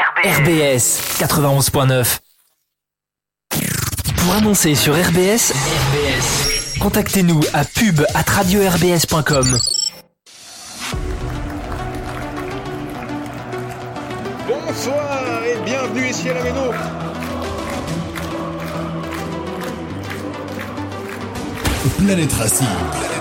RBS 91.9. Pour annoncer sur RBS, RBS, contactez-nous à pub at radio-rbs.com. Bonsoir et bienvenue ici à la Méno. Planète Racing.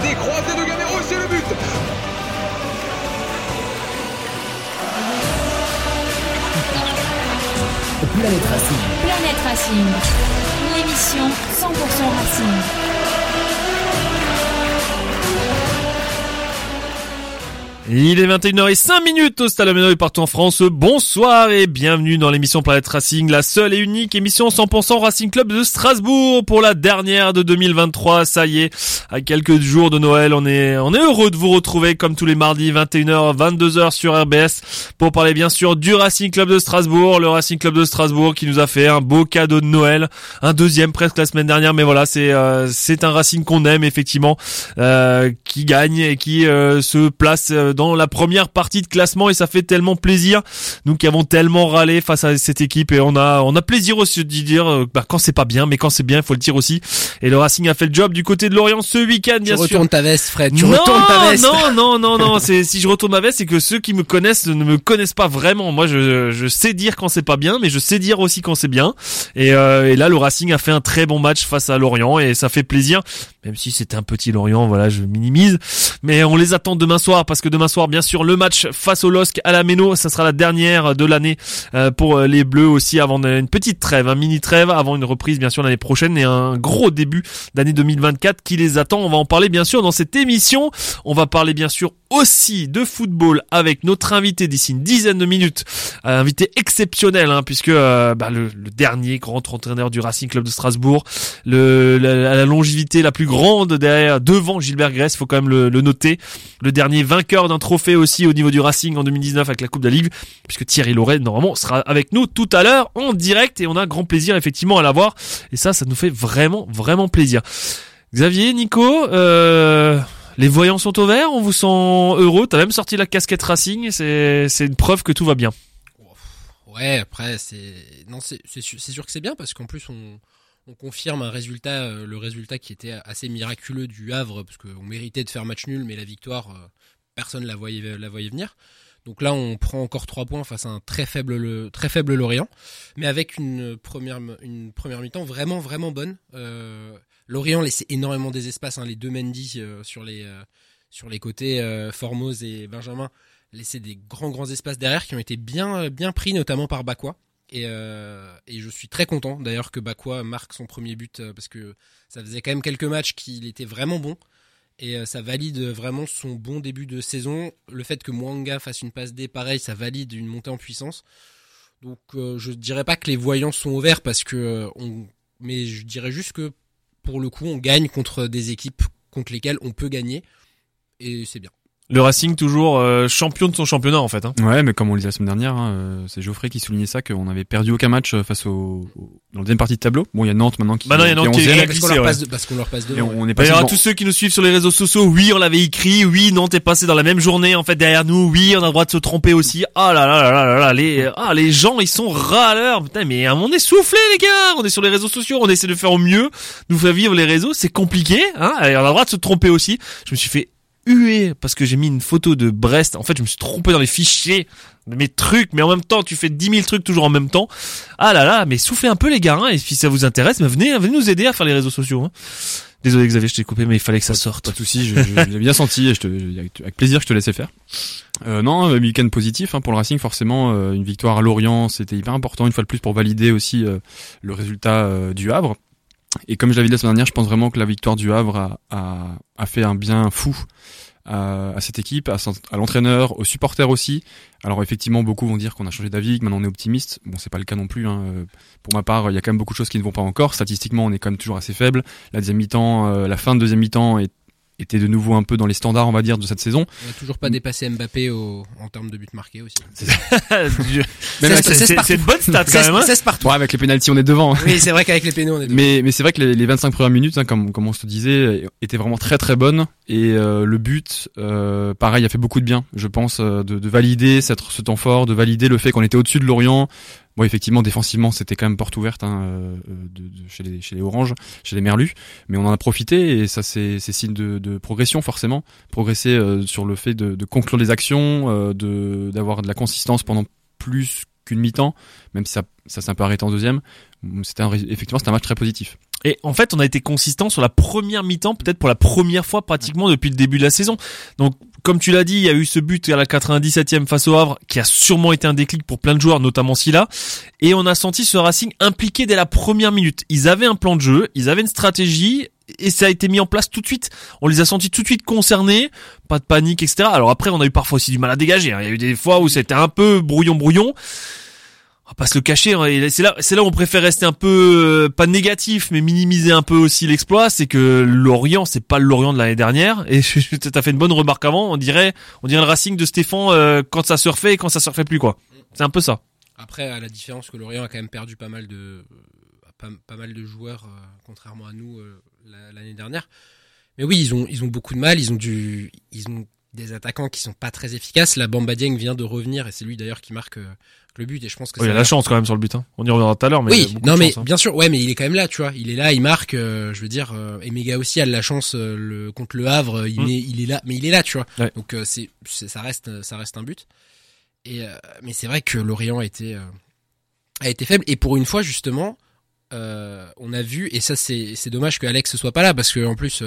Croisés de Gamero, c'est le but. Planète Racing. Planète Racing, l'émission 100% Racing. Il est 21h05 minutes au Stade et partout en France. Bonsoir et bienvenue dans l'émission Planète Racing, la seule et unique émission 100% Racing Club de Strasbourg pour la dernière de 2023. Ça y est, à quelques jours de Noël, on est, on est heureux de vous retrouver comme tous les mardis 21h, 22h sur RBS pour parler bien sûr du Racing Club de Strasbourg, le Racing Club de Strasbourg qui nous a fait un beau cadeau de Noël, un deuxième presque la semaine dernière, mais voilà, c'est, euh, c'est un Racing qu'on aime effectivement, euh, qui gagne et qui euh, se place euh, dans la première partie de classement et ça fait tellement plaisir. Nous qui avons tellement râlé face à cette équipe et on a on a plaisir aussi de dire euh, bah, quand c'est pas bien, mais quand c'est bien, il faut le dire aussi. Et le Racing a fait le job du côté de Lorient ce week-end, Tu bien sûr. retournes ta veste, Fred. Tu non, retournes ta veste. non, non, non, non. C'est si je retourne ma veste, c'est que ceux qui me connaissent ne me connaissent pas vraiment. Moi, je, je sais dire quand c'est pas bien, mais je sais dire aussi quand c'est bien. Et, euh, et là, le Racing a fait un très bon match face à Lorient et ça fait plaisir. Même si c'était un petit Lorient, voilà, je minimise. Mais on les attend demain soir parce que demain soir, bien sûr, le match face au LOSC à la Méno, ça sera la dernière de l'année euh, pour euh, les Bleus aussi avant une petite trêve, un mini trêve avant une reprise bien sûr l'année prochaine et un gros début d'année 2024 qui les attend. On va en parler bien sûr dans cette émission. On va parler bien sûr aussi de football avec notre invité d'ici une dizaine de minutes, un invité exceptionnel hein, puisque euh, bah, le, le dernier grand entraîneur du Racing Club de Strasbourg, le, la, la longévité la plus grande derrière devant Gilbert Gress, faut quand même le, le noter, le dernier vainqueur d'un trophée aussi au niveau du Racing en 2019 avec la Coupe de la Ligue, puisque Thierry Loret normalement sera avec nous tout à l'heure en direct et on a grand plaisir effectivement à l'avoir. Et ça ça nous fait vraiment vraiment plaisir. Xavier, Nico, euh, les voyants sont au vert, on vous sent heureux, t'as même sorti la casquette Racing, c'est une preuve que tout va bien. Ouais, après c'est c'est sûr, que c'est bien parce qu'en plus on on confirme un résultat euh, le résultat qui était assez miraculeux du Havre parce qu'on méritait de faire match nul mais la victoire euh, personne la voyait la voyait venir. Donc là on prend encore trois points face à un très faible le très faible Lorient mais avec une première une première mi-temps vraiment vraiment bonne. Euh, Lorient laissait énormément des espaces hein, les deux Mendy euh, sur les euh, sur les côtés euh, Formose et Benjamin laissaient des grands grands espaces derrière qui ont été bien bien pris notamment par Bakwa. Et, et je suis très content d'ailleurs que Bakwa marque son premier but parce que ça faisait quand même quelques matchs qu'il était vraiment bon. Et ça valide vraiment son bon début de saison. Le fait que Mwanga fasse une passe D pareil ça valide une montée en puissance. Donc je dirais pas que les voyants sont au vert parce que on mais je dirais juste que pour le coup on gagne contre des équipes contre lesquelles on peut gagner. Et c'est bien Le Racing toujours euh, champion de son championnat en fait. Hein. Ouais, mais comme on le disait la semaine dernière, hein, euh, c'est Geoffrey qui soulignait ça, qu'on avait perdu aucun match euh, face au, au- dans la deuxième partie de tableau. Bon, il y a Nantes maintenant qui, Maintenant, il y a Nantes est qui est- 11e, parce qu'on leur, ouais. passe de- leur passe et devant on, on est Il y passé aura devant. tous ceux qui nous suivent sur les réseaux sociaux. Oui, on l'avait écrit. Oui, Nantes est passé dans la même journée en fait derrière nous. Oui, on a le droit de se tromper aussi. Ah là là là là là là, les ah les gens ils sont râleurs. Putain, mais on est soufflé les gars. On est sur les réseaux sociaux, on essaie de faire au mieux, nous faire vivre les réseaux. C'est compliqué, hein. Et on a le droit de se tromper aussi. Je me suis fait huer parce que j'ai mis une photo de Brest. En fait, je me suis trompé dans les fichiers de mes trucs, mais en même temps, tu fais 10 000 trucs toujours en même temps. Ah là là, mais soufflez un peu les gars, hein, et si ça vous intéresse, venez, venez nous aider à faire les réseaux sociaux. Hein. Désolé Xavier, je t'ai coupé, mais il fallait que ça sorte. Pas de soucis, je, je, je l'ai bien senti et je te, avec plaisir, je te laissais faire. Euh, non, un week-end positif hein, pour le Racing, forcément. euh, une victoire à Lorient, c'était hyper important, une fois de plus, pour valider aussi euh, le résultat euh, du Havre. Et comme je l'avais dit la semaine dernière, je pense vraiment que la victoire du Havre a, a, a fait un bien fou à, à cette équipe, à, l'entraîneur, aux supporters aussi. Alors effectivement, beaucoup vont dire qu'on a changé d'avis, que maintenant on est optimiste. Bon, c'est pas le cas non plus. Hein. Euh, Pour ma part, il y a quand même beaucoup de choses qui ne vont pas encore. Statistiquement, on est quand même toujours assez faible. La deuxième mi-temps, euh, la fin de deuxième mi-temps est était de nouveau un peu dans les standards, on va dire, de cette saison. On a toujours pas dépassé Mbappé au, en termes de buts marqués aussi. C'est- une bonne stat quand même. hein. 16 partout. Ouais, avec les pénalties, on est devant. hein. Oui, c'est vrai qu'avec les pénaux, on est Mais, mais c'est vrai que les, les 25 premières minutes, hein, comme, comme on se disait, étaient vraiment très très bonnes. Et euh, le but, euh, pareil, a fait beaucoup de bien, je pense, euh, de, de valider cette, ce temps fort, de valider le fait qu'on était au-dessus de Lorient. Bon, effectivement, défensivement, c'était quand même porte ouverte hein, euh, chez, les, chez Oranges, chez les Merlus. Mais on en a profité et ça, c'est signe de, progression, forcément. Progresser euh, sur le fait de, conclure les actions, euh, de d'avoir de la consistance pendant plus qu'une mi-temps, même si ça, ça s'est un peu arrêté en deuxième. C'était un ré- effectivement, c'était un match très positif. Et en fait, on a été consistant sur la première mi-temps, peut-être pour la première fois pratiquement depuis le début de la saison. Donc, comme tu l'as dit, il y a eu ce but à la 97e face au Havre, qui a sûrement été un déclic pour plein de joueurs, notamment Silla. Et on a senti ce Racing impliqué dès la première minute. Ils avaient un plan de jeu, ils avaient une stratégie, et ça a été mis en place tout de suite. On les a sentis tout de suite concernés, pas de panique, etc. Alors après, on a eu parfois aussi du mal à dégager. hein. Il y a eu des fois où c'était un peu brouillon brouillon. On va pas se le cacher. hein. C'est là, où on préfère rester un peu euh, pas négatif, mais minimiser un peu aussi l'exploit. C'est que Lorient, c'est pas Lorient de l'année dernière. Et t'as fait une bonne remarque avant. On dirait, on dirait le Racing de Stéphane euh, quand ça surfait et quand ça surfait plus quoi. C'est un peu ça. Après, à la différence que Lorient a quand même perdu pas mal de, euh, mal de joueurs, contrairement à nous la- l'année dernière. Mais oui, ils ont, ils ont beaucoup de mal. Ils ont du, ils ont des attaquants qui sont pas très efficaces. La Bamba Dieng vient de revenir et c'est lui d'ailleurs qui marque euh, le but. Et je pense que il a la chance quand même sur le but. Hein. On y reviendra tout à l'heure. Mais oui, non mais chance, hein. bien sûr, ouais, mais il est quand même là, tu vois. Il est là, il marque. euh, je veux dire, euh, et Mega aussi a de la chance euh, le, contre le Havre. Il, Mm. est, il est là, mais il est là, tu vois. Ouais. Donc c'est, ça reste, ça reste un but. Et mais c'est vrai que Lorient a été, a été faible. Et pour une fois, justement, on a vu. Et ça, c'est, c'est dommage que Alex soit pas là parce que en plus.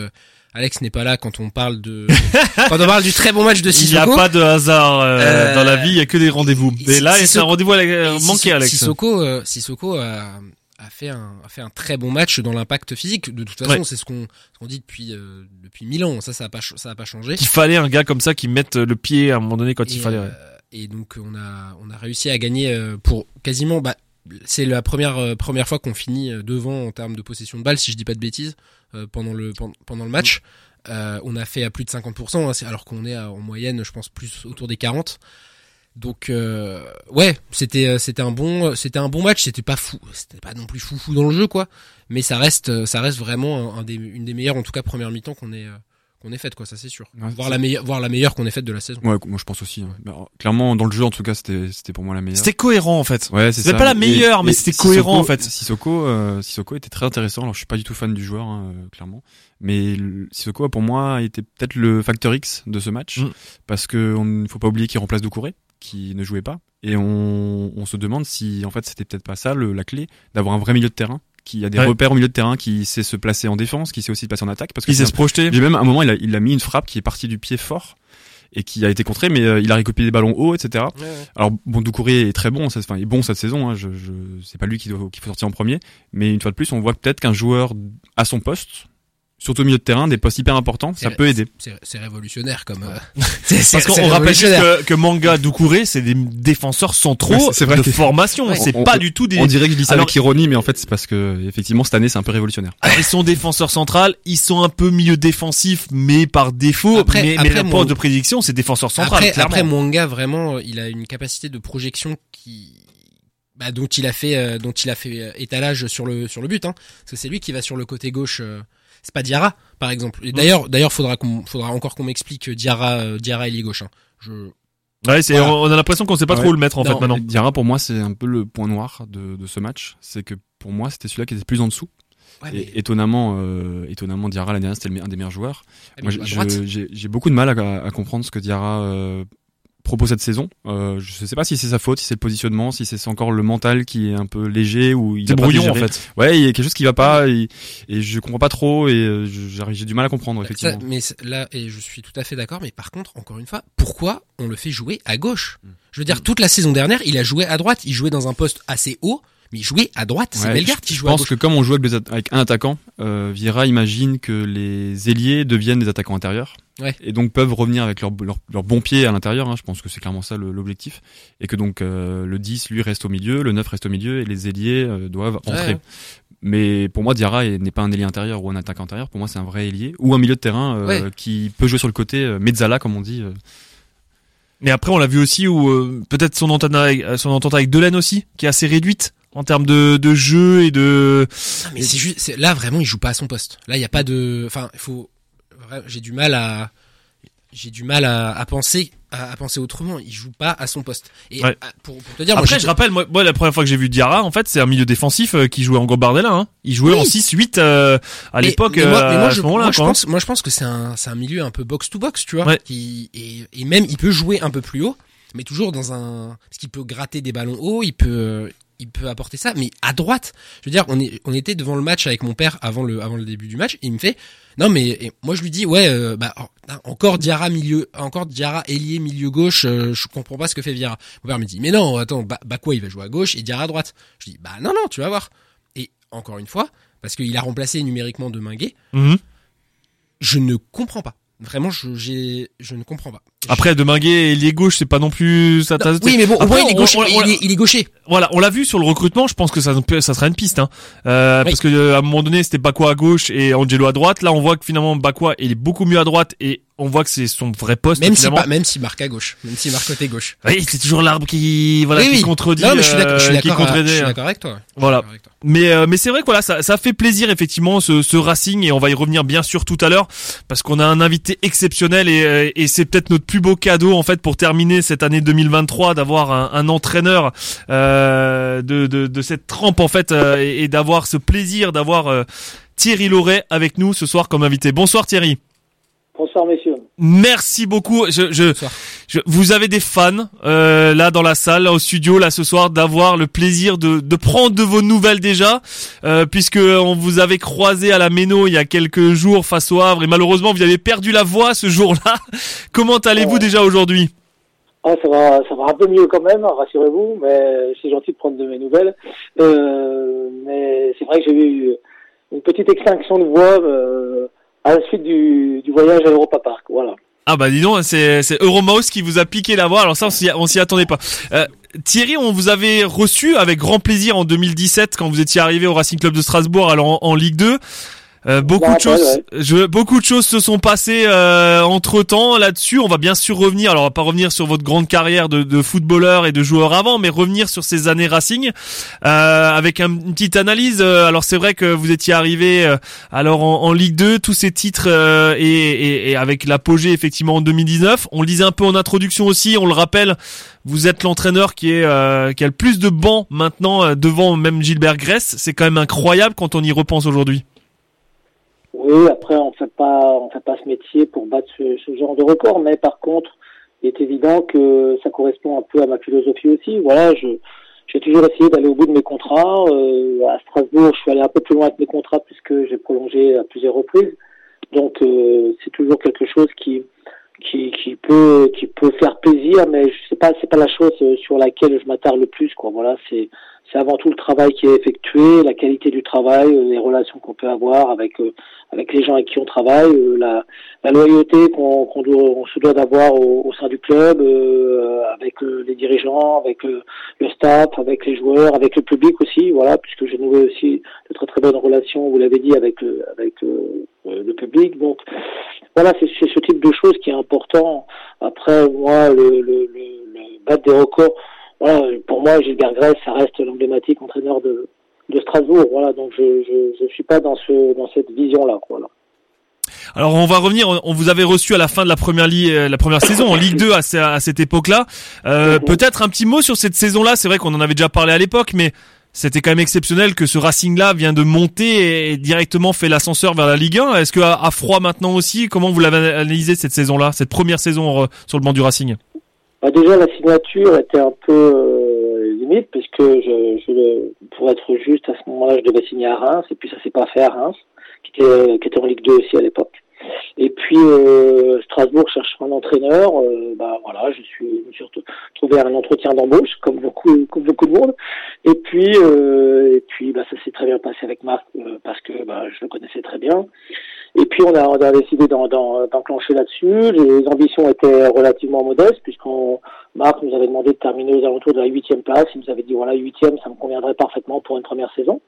Euh, Alex n'est pas là quand on parle de quand on parle du très bon match de Il n'y a Sissoko. pas de hasard euh, Euh, dans la vie. Il y a que des rendez-vous. Et là, Sissoko- c'est un rendez-vous la- Et manqué, Sissoko- Alex. Sissoko, euh, Sissoko a, a fait un a fait un très bon match dans l'impact physique. De toute façon, Ouais. c'est ce qu'on ce qu'on dit depuis euh, depuis mille ans. Ça, ça a pas ça a pas changé. Qu'il fallait un gars comme ça qui mette le pied à un moment donné quand Et, il fallait. euh, ouais. et donc on a on a réussi à gagner euh, pour quasiment bah c'est la première euh, première fois qu'on finit euh, devant en termes de possession de balle si je dis pas de bêtises euh, pendant le pendant, le match. Euh, on a fait à plus de 50%, hein, alors qu'on est à- en moyenne, je pense, plus autour des 40. Donc euh, ouais, c'était euh, c'était un bon c'était un bon match, c'était pas fou, c'était pas non plus fou fou dans le jeu quoi, mais ça reste euh, ça reste vraiment un, des, une des meilleures en tout cas première mi-temps qu'on ait euh, qu'on ait faite quoi, ça c'est sûr. Ouais, voir la meilleure voir la meilleure qu'on ait faite de la saison. Ouais, moi je pense aussi. hein. Alors, clairement, dans le jeu, en tout cas, c'était c'était pour moi la meilleure. C'était cohérent en fait. Ouais, c'est ça. pas la meilleure, mais c'était cohérent, en fait. Sissoko, euh, Sissoko était très intéressant. Alors, je suis pas du tout fan du joueur, hein, euh, clairement. Mais le- Sissoko, pour moi, était peut-être le facteur X de ce match. Mm. Parce que on ne faut pas oublier qu'il remplace Doucouré, qui ne jouait pas. Et on, on se demande si, en fait, c'était peut-être pas ça le- la clé, d'avoir un vrai milieu de terrain, qui a des Ouais. repères au milieu de terrain, qui sait se placer en défense, qui sait aussi se placer en attaque. Parce que Il sait se projeter. j'ai même à un moment, il a, il a mis une frappe qui est partie du pied fort et qui a été contrée, mais euh, il a récupéré des ballons hauts, etc. Alors bon, Doucouré est très bon, ça- enfin il est bon cette saison. Hein, je, je, c'est pas lui qui doit, qu'il faut sortir en premier, mais une fois de plus, on voit peut-être qu'un joueur à son poste, surtout au milieu de terrain, des postes hyper importants, ça peut aider. C'est c'est révolutionnaire comme. euh, c'est- c'est- Parce qu'on rappelle juste que, que Manga, Doucouré, c'est des défenseurs centraux Ouais, vrai de que- formation. Ouais, c'est pas on- du tout des. On dirait que je dis ça Alors- avec ironie, mais en fait c'est parce que effectivement cette année c'est un peu révolutionnaire. Alors, ils sont défenseurs centrales, ils sont un peu milieu défensif, mais par défaut. Après- mais, après, mais le mon- de prédiction, c'est défenseur central. Après, Mwanga vraiment, il a une capacité de projection qui, bah, dont il a fait, euh, dont il a fait euh, étalage sur le sur le but, hein. Parce que c'est lui qui va sur le côté gauche. euh, c'est pas Diarra, par exemple. Et d'ailleurs, d'ailleurs, faudra qu'on, faudra encore qu'on m'explique euh, Diarra, euh, Diarra ailier gauche. Hein. Je, ouais, c'est, Voilà. on a l'impression qu'on sait pas Ouais. trop où le mettre en Non, fait maintenant. Diarra pour moi c'est un peu le point noir de, de ce match, c'est que pour moi c'était celui-là qui était plus en dessous. ouais, mais, Et étonnamment, euh, étonnamment Diarra l'année dernière c'était un des meilleurs joueurs. Moi, j'ai j'ai beaucoup de mal à, à comprendre ce que Diarra euh, propose cette saison. Euh, je sais pas si c'est sa faute, si c'est le positionnement, si c'est encore le mental qui est un peu léger ou il pas brouillon en fait. Ouais, il y a quelque chose qui va pas et, et je comprends pas trop et euh, j'ai du mal à comprendre Ça, effectivement. mais c'est- là, et je suis tout à fait d'accord, mais par contre, encore une fois, pourquoi on le fait jouer à gauche? Mm. Je veux dire, toute la saison dernière, il a joué à droite, il jouait dans un poste assez haut, mais il jouait à droite. C'est Ouais, Bellegarde je- qui je joue à pense que comme on joue avec, des atta- avec un attaquant, euh, Vieira imagine que les ailiers deviennent des attaquants intérieurs Ouais. et donc peuvent revenir avec leur, leur, leur bon pied à l'intérieur. hein. je pense que c'est clairement ça l'objectif et que donc euh, le 10 lui reste au milieu, le 9 reste au milieu et les ailiers euh, doivent entrer. ouais. Mais pour moi, Diarra est- n'est pas un ailier intérieur ou un attaquant intérieur. Pour moi, c'est un vrai ailier ou un milieu de terrain euh, Ouais. qui peut jouer sur le côté euh, mezzala, comme on dit. euh. Mais après, on l'a vu aussi où euh, peut-être son entente avec, son entente avec Delaine aussi, qui est assez réduite en termes de, de jeu et de. Ah, mais c'est juste, là vraiment, il joue pas à son poste. Là, il y a pas de, enfin, il faut, j'ai du mal à, j'ai du mal à, à penser, à, à penser autrement. Il joue pas à son poste. Et Ouais. à- pour, pour te dire, moi, Après, j'ai- je rappelle, moi, moi, la première fois que j'ai vu Diarra, en fait, c'est un milieu défensif euh, qui jouait en Gambardella. Hein. Il jouait Oui. en 6-8 euh, à l'époque, moi, euh, moi, je, moi, je quoi. pense, moi, je pense que c'est un, c'est un milieu un peu box to box, tu vois. Ouais. Qui, et, et même, il peut jouer un peu plus haut, mais toujours dans un, parce qu'il peut gratter des ballons hauts, il peut, il peut apporter ça, mais à droite. Je veux dire, on est, on était devant le match avec mon père avant le, avant le début du match, et il me fait, non mais, et moi je lui dis, ouais, euh, bah, oh, encore Diarra milieu, encore Diarra ailier milieu gauche, euh, je comprends pas ce que fait Viera. Mon père me dit, mais non, attends, bah, bah quoi, il va jouer à gauche et Diarra à droite. Je dis, bah non non, tu vas voir. Et encore une fois, parce qu'il a remplacé numériquement Deminguet, Mhm. je ne comprends pas. Vraiment, je, je ne comprends pas. Après, Deminguet, ailier gauche, c'est pas non plus sa tasse oui, mais bon, au Après, moins il est on- gaucher. on- on- il, est, il est gaucher. Voilà, on l'a vu sur le recrutement. Je pense que ça, ça sera une piste, hein. Euh, Oui. parce que euh, à un moment donné, c'était Bakwa à gauche et Angelo à droite. Là, on voit que finalement Bakwa, il est beaucoup mieux à droite et on voit que c'est son vrai poste. Même si pas, même s'il marque à gauche, même s'il marque côté gauche. Oui, c'est toujours l'arbre qui, voilà, oui, qui contredit, non, mais je suis d'accord, je suis euh, d'accord, je suis d'accord avec toi. Voilà. Avec toi. Mais euh, mais c'est vrai que voilà, ça, ça fait plaisir effectivement ce, ce Racing et on va y revenir bien sûr tout à l'heure parce qu'on a un invité exceptionnel et, euh, et c'est peut-être notre plus beau cadeau en fait pour terminer cette année 2023 d'avoir un, entraîneur euh, de, de de cette trempe en fait euh, et, et d'avoir ce plaisir d'avoir euh, Thierry Loret avec nous ce soir comme invité. Bonsoir Thierry. Bonsoir messieurs. Merci beaucoup. Je, je, je- vous avez des fans euh, là dans la salle, là, au studio, là ce soir, d'avoir le plaisir de, de prendre de vos nouvelles déjà, euh, puisque on vous avait croisé à la Méno il y a quelques jours face au Havre et malheureusement vous avez perdu la voix ce jour-là. Comment allez-vous Ouais. déjà aujourd'hui? Ah, ça va, ça va un peu mieux quand même, rassurez-vous, mais c'est gentil de prendre de mes nouvelles. Euh, mais c'est vrai que j'ai eu une petite extinction de voix euh, à la suite du, voyage à Europa Park. Voilà. Ah bah dis donc, c'est c'est Euromouse qui vous a piqué la voix. Alors ça, on s'y on s'y attendait pas. Euh, Thierry, on vous avait reçu avec grand plaisir en 2017 quand vous étiez arrivé au Racing Club de Strasbourg, alors en Ligue 2. Euh, beaucoup de choses, je, beaucoup de choses se sont passées entre temps là-dessus. On va bien sûr revenir. Alors, on va pas revenir sur votre grande carrière de, de footballeur et de joueur avant, mais revenir sur ces années Racing euh, avec un- une petite analyse. Euh, Alors, c'est vrai que vous étiez arrivé euh, alors en, en Ligue 2, tous ces titres euh, et, et, et avec l'apogée effectivement en 2019. On le disait un peu en introduction aussi. On le rappelle, vous êtes l'entraîneur qui est euh, qui a le plus de bancs maintenant euh, devant même Gilbert Grèce. C'est quand même incroyable quand on y repense aujourd'hui. Oui, après on fait pas, on fait pas ce métier pour battre ce, genre de record, mais par contre, il est évident que ça correspond un peu à ma philosophie aussi. Voilà, je j'ai toujours essayé d'aller au bout de mes contrats. Euh, à Strasbourg, je suis allé un peu plus loin avec mes contrats puisque j'ai prolongé à plusieurs reprises. Donc euh, c'est toujours quelque chose qui qui, qui peut qui peut faire plaisir, mais je sais pas, c'est pas la chose euh, sur laquelle je m'attarde le plus. Quoi. Voilà, c'est c'est avant tout le travail qui est effectué, la qualité du travail, euh, les relations qu'on peut avoir avec euh, avec les gens avec qui on travaille, euh, la, la loyauté qu'on doit, on se doit d'avoir au, au sein du club, euh, avec euh, les dirigeants, avec le, le staff, avec les joueurs, avec le public aussi, voilà, puisque j'ai noué aussi de très très bonnes relations, vous l'avez dit, avec avec euh, euh, le public. Donc voilà, c'est c'est ce type de choses qui est important. Après, moi, le, le, le, le battre des records, voilà, pour moi, Gilbert Grèce, ça reste l'emblématique entraîneur de, de Strasbourg. Voilà, donc je je, je suis pas dans ce dans cette vision là. Voilà. Alors on va revenir. On- vous avait reçu à la fin de la première euh, la première saison en Ligue 2 à, à cette époque-là. Euh, Mhm. Peut-être un petit mot sur cette saison-là. C'est vrai qu'on en avait déjà parlé à l'époque, mais c'était quand même exceptionnel que ce Racing-là vient de monter et directement fait l'ascenseur vers la Ligue 1. Est-ce que à, à froid maintenant aussi, comment vous l'avez analysé cette saison-là, cette première saison euh, sur le banc du Racing? Bah, déjà, la signature était un peu euh, limite, puisque je, je, pour être juste, à ce moment-là, je devais signer à Reims, et puis ça s'est pas fait à Reims, qui était, qui était en Ligue 2 aussi à l'époque. Et puis euh, Strasbourg cherche un entraîneur. euh, bah voilà, je suis, je suis trouvé à un entretien d'embauche, comme beaucoup, comme beaucoup de monde. Et puis, euh, et puis, bah ça s'est très bien passé avec Marc euh, parce que bah, je le connaissais très bien. Et puis on a, on a décidé d'en- d'en- d'enclencher là-dessus. Les ambitions étaient relativement modestes puisqu'on Marc nous avait demandé de terminer aux alentours de la huitième place. Il nous avait dit voilà huitième, ça me conviendrait parfaitement pour une première saison.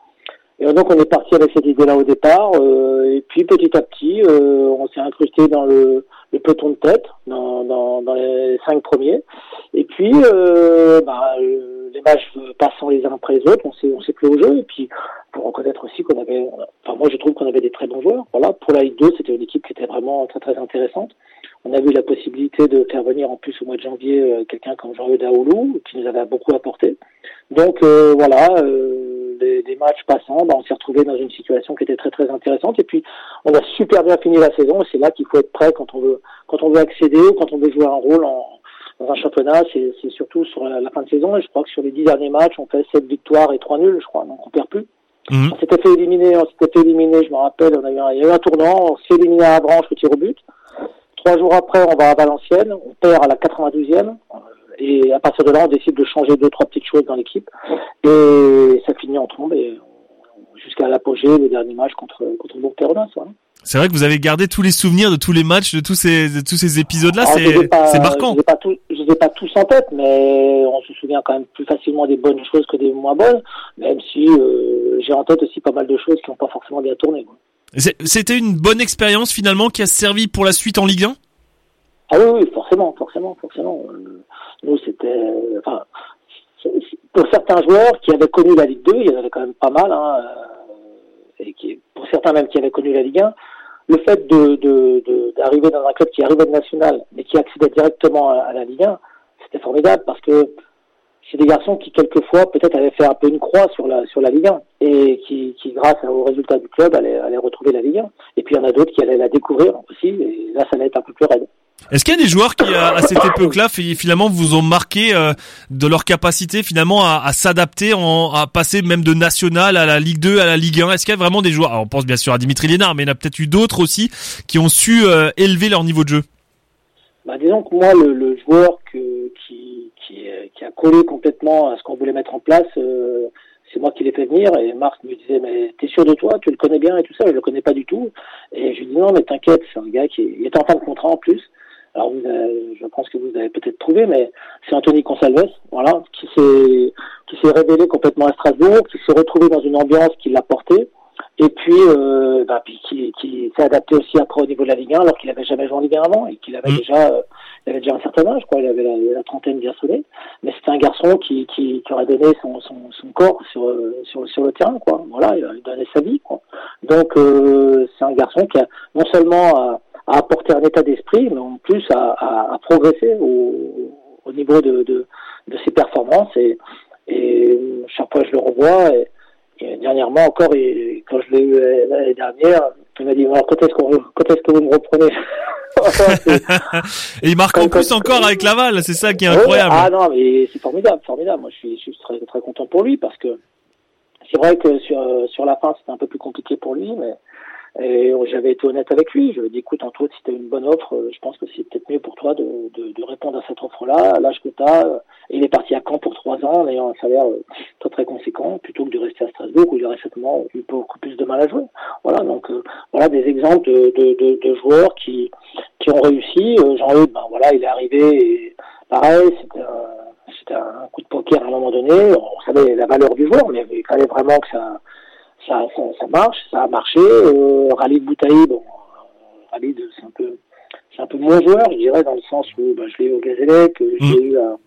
Et donc on est parti avec cette idée-là au départ, euh, et puis petit à petit, euh, on s'est incrusté dans le, le peloton de tête, dans, dans, dans les cinq premiers. Et puis, euh, bah, euh, les matchs passant les uns après les autres, on s'est on s'est pris au jeu. Et puis, pour reconnaître aussi qu'on avait, enfin moi je trouve qu'on avait des très bons joueurs. Voilà, pour la Ligue 2, c'était une équipe qui était vraiment très très intéressante. On a eu la possibilité de faire venir en plus au mois de janvier euh, quelqu'un comme Jean-Eudes Daoulou, qui nous avait beaucoup apporté. Donc euh, voilà, euh, des, des matchs passants, bah, on s'est retrouvé dans une situation qui était très très intéressante. Et puis on a super bien fini la saison. C'est là qu'il faut être prêt quand on veut quand on veut accéder ou quand on veut jouer un rôle en, dans un championnat. C'est c'est surtout sur la, la fin de saison. Et je crois que sur les dix derniers matchs, on fait sept victoires et trois nuls, je crois. Donc on perd plus. Mhm. On s'était fait éliminer, on s'était fait éliminer, je me rappelle, on a eu un, il y a eu un tournant, on s'est éliminé à Avranches au tir au but. Trois jours après, on va à Valenciennes, on perd à la 92e, euh, et à partir de là, on décide de changer deux, trois petites choses dans l'équipe, et ça finit en trombe, et jusqu'à l'apogée, le dernier match contre, contre Bourg-Péronas. C'est vrai que vous avez gardé tous les souvenirs de tous les matchs, de tous ces, de tous ces épisodes-là. Ai C'est, marquant. Je tous, je les ai pas tous en tête, mais on se souvient quand même plus facilement des bonnes choses que des moins bonnes, même si euh, j'ai en tête aussi pas mal de choses qui n'ont pas forcément bien tourné. quoi. C'était une bonne expérience finalement qui a servi pour la suite en Ligue 1. Ah oui, oui, forcément, forcément, forcément. Euh, Nous, c'était, euh, enfin, pour certains joueurs qui avaient connu la Ligue 2, il y en avait quand même pas mal, hein, euh, et qui, pour certains même qui avaient connu la Ligue 1, le fait de, d'arriver dans un club qui arrivait de national, mais qui accédait directement à la Ligue 1, c'était formidable parce que c'est des garçons qui quelquefois peut-être avaient fait un peu une croix sur la sur la Ligue 1 et qui, qui grâce aux résultats du club allaient, allaient retrouver la Ligue 1. Et puis il y en a d'autres qui allaient la découvrir aussi, et là ça allait être un peu plus raide. Est-ce qu'il y a des joueurs qui, à, à cette époque-là, fi- finalement, vous ont marqué euh, de leur capacité finalement à, à s'adapter, en, à passer même de national à la Ligue 2, à la Ligue 1 Est-ce qu'il y a vraiment des joueurs alors, On pense bien sûr à Dimitri Lénard, mais il y en a peut-être eu d'autres aussi qui ont su euh, élever leur niveau de jeu? Bah, disons que moi, le, le joueur que, qui, qui, euh, a collé complètement à ce qu'on voulait mettre en place, euh, c'est moi qui l'ai fait venir. Et Marc me disait, mais t'es sûr de toi? Tu le connais bien et tout ça? Je le connais pas du tout. Et je lui dis, non, mais t'inquiète, c'est un gars qui est, en fin de contrat en plus. Alors, je pense que vous avez peut-être trouvé, mais c'est Anthony Consalves, voilà, qui s'est qui s'est révélé complètement à Strasbourg, qui s'est retrouvé dans une ambiance qui l'a porté, et puis, euh, bah, puis qui, qui s'est adapté aussi après au niveau de la Ligue 1, alors qu'il avait jamais joué en Ligue 1 avant et qu'il avait Mm. déjà, euh, il avait déjà un certain âge, quoi. Il avait la, la trentaine bien sonnée, mais c'était un garçon qui, qui, qui aurait donné son, son, son corps sur, euh, sur, sur le terrain, quoi. Voilà, il a donné sa vie, quoi. Donc, euh, c'est un garçon qui a non seulement a, a apporté un état d'esprit, mais en plus a, a, a progressé au, au niveau de, de, de ses performances et, et chaque fois je le revois. Et, et dernièrement encore, et quand je l'ai eu euh, l'année dernière, il m'a dit alors quand est-ce qu'on quand est-ce que vous me reprenez Et il marque en plus encore avec Laval, c'est ça qui est Ouais, incroyable. Ah non, mais c'est formidable, formidable. Moi, je suis, je suis très, très content pour lui parce que c'est vrai que sur, sur la fin, c'était un peu plus compliqué pour lui, mais et j'avais été honnête avec lui. Je lui ai dit, écoute, entre autres, si tu as une bonne offre, euh, je pense que c'est peut-être mieux pour toi de, de, de répondre à cette offre-là, l'âge que tu as. Et il est parti à Caen pour trois ans en ayant un salaire euh, très très conséquent, plutôt que de rester à Strasbourg où il aurait certainement eu beaucoup plus de mal à jouer. Voilà, donc euh, voilà des exemples de, de, de, joueurs qui, qui ont réussi. Euh, Jean-Eudes, ben voilà, il est arrivé et pareil, c'était un, c'était un coup de poker à un moment donné. On savait la valeur du joueur, mais il fallait vraiment que ça, ça, ça, ça marche. Ça a marché. Euh, Ralid Boutaï, bon, euh, Ralid, c'est un peu, c'est un peu mon joueur, je dirais, dans le sens où ben, je l'ai eu au Gazélec, euh, je l'ai eu à,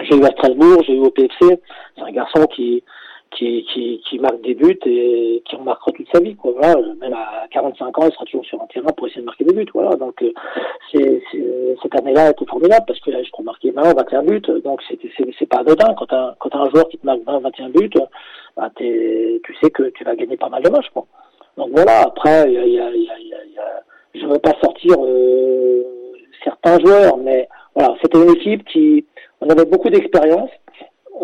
j'ai eu à Strasbourg, j'ai eu au PFC. C'est un garçon qui, qui, qui, qui marque des buts et qui en marquera toute sa vie. Quoi. Voilà, même à 45 ans, il sera toujours sur un terrain pour essayer de marquer des buts. Voilà, donc euh, c'est, cette année-là était formidable parce que là, je crois marquer 20 21 buts. Donc c'est, pas anodin. Quand t'as, quand t'as un joueur qui te marque 20 21 buts, bah, tu sais que tu vas gagner pas mal de matchs. Quoi. Donc voilà, après, y a, y a, y a- je ne veux pas sortir euh, certains joueurs, mais voilà, c'était une équipe qui, on avait beaucoup d'expérience,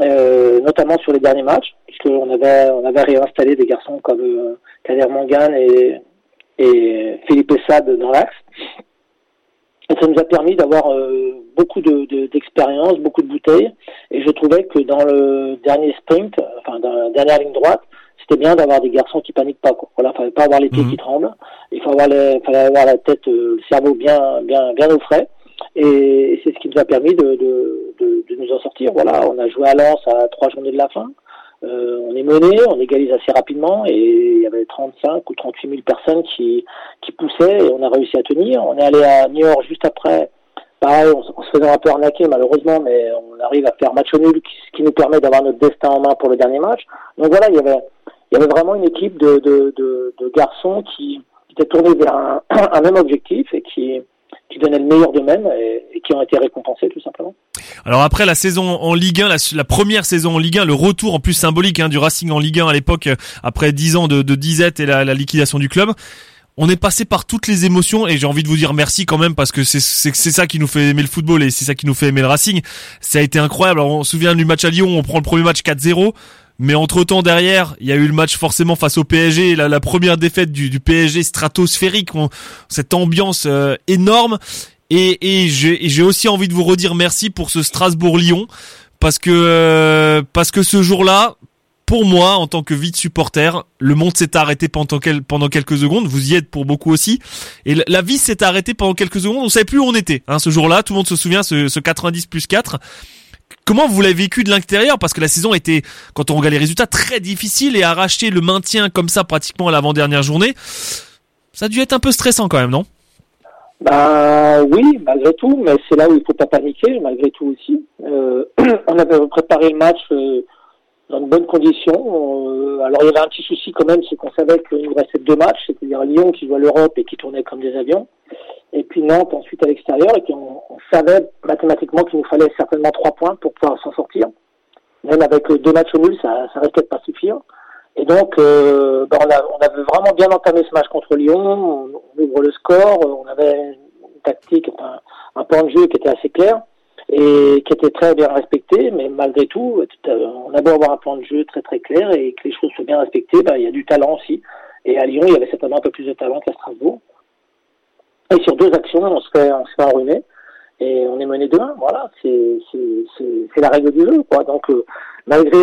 euh, notamment sur les derniers matchs, puisqu'on avait, on avait réinstallé des garçons comme euh, Kader Mangan et, et Philippe Essad dans l'axe. Et ça nous a permis d'avoir euh, beaucoup de, de- d'expérience, beaucoup de bouteilles. Et je trouvais que dans le dernier sprint, enfin dans la dernière ligne droite, c'était bien d'avoir des garçons qui paniquent pas. Quoi. Voilà, fallait pas avoir les pieds Mhm. qui tremblent. Il faut avoir les, fallait avoir la tête, euh, le cerveau bien, bien, bien au frais. Et c'est ce qui nous a permis de, de, de, de nous en sortir. Voilà, on a joué à Lens à trois journées de la fin. Euh, on est mené, on égalise assez rapidement et il y avait 35 ou 38 000 personnes qui, qui poussaient et on a réussi à tenir. On est allé à York juste après. Pareil, on, se faisait un peu arnaquer malheureusement, mais on arrive à faire match nul, ce qui nous permet d'avoir notre destin en main pour le dernier match. Donc voilà, il y avait, il y avait vraiment une équipe de, de, de, de garçons qui, qui étaient tournés vers un, un même objectif et qui, qui donnaient le meilleur d'eux-mêmes et, qui ont été récompensés tout simplement. Alors après la saison en Ligue 1, la, première saison en Ligue 1, le retour en plus symbolique hein, du Racing en Ligue 1 à l'époque, euh, après dix ans de, disette et la, liquidation du club, on est passé par toutes les émotions et j'ai envie de vous dire merci quand même parce que c'est ça qui nous fait aimer le football et c'est ça qui nous fait aimer le Racing. Ça a été incroyable. On se souvient du match à Lyon, on prend le premier match 4-0. Mais entre temps derrière, il y a eu le match forcément face au PSG, la, première défaite du, du PSG stratosphérique, cette ambiance euh, énorme. Et, et j'ai aussi envie de vous redire merci pour ce Strasbourg-Lyon parce que euh, parce que ce jour-là, pour moi, en tant que vide supporter, le monde s'est arrêté pendant, pendant quelques secondes. Vous y êtes pour beaucoup aussi. Et la vie s'est arrêtée pendant quelques secondes. On savait plus où on était. Hein, ce jour-là, tout le monde se souvient, ce, ce 90 plus 4. Comment vous l'avez vécu de l'intérieur? Parce que la saison était, quand on regarde les résultats, très difficile et arracher le maintien comme ça pratiquement à l'avant-dernière journée, ça a dû être un peu stressant quand même, non? Bah oui, malgré tout, mais c'est là où il faut pas paniquer, malgré tout aussi. Euh, on avait préparé le match euh, dans de bonnes conditions. Euh, alors il y avait un petit souci quand même, c'est qu'on savait qu'il nous restait deux matchs, c'est-à-dire Lyon qui jouait l'Europe et qui tournait comme des avions et puis Nantes ensuite à l'extérieur, et qu'on on savait mathématiquement qu'il nous fallait certainement trois points pour pouvoir s'en sortir. Même avec euh, deux matchs nuls, ça, ça risquait de pas suffire. Et donc, euh, ben on, a, on, avait vraiment bien entamé ce match contre Lyon, on, ouvre le score, on avait une tactique, un, un plan de jeu qui était assez clair et qui était très bien respecté, mais malgré tout, on a beau avoir un plan de jeu très très clair et que les choses soient bien respectées, ben, il y a du talent aussi. Et à Lyon, il y avait certainement un peu plus de talent qu'à Strasbourg. Et sur deux actions, on se fait, on se fait enrhumer et on est mené de 1. Voilà, c'est la règle du jeu, quoi. Donc euh, malgré,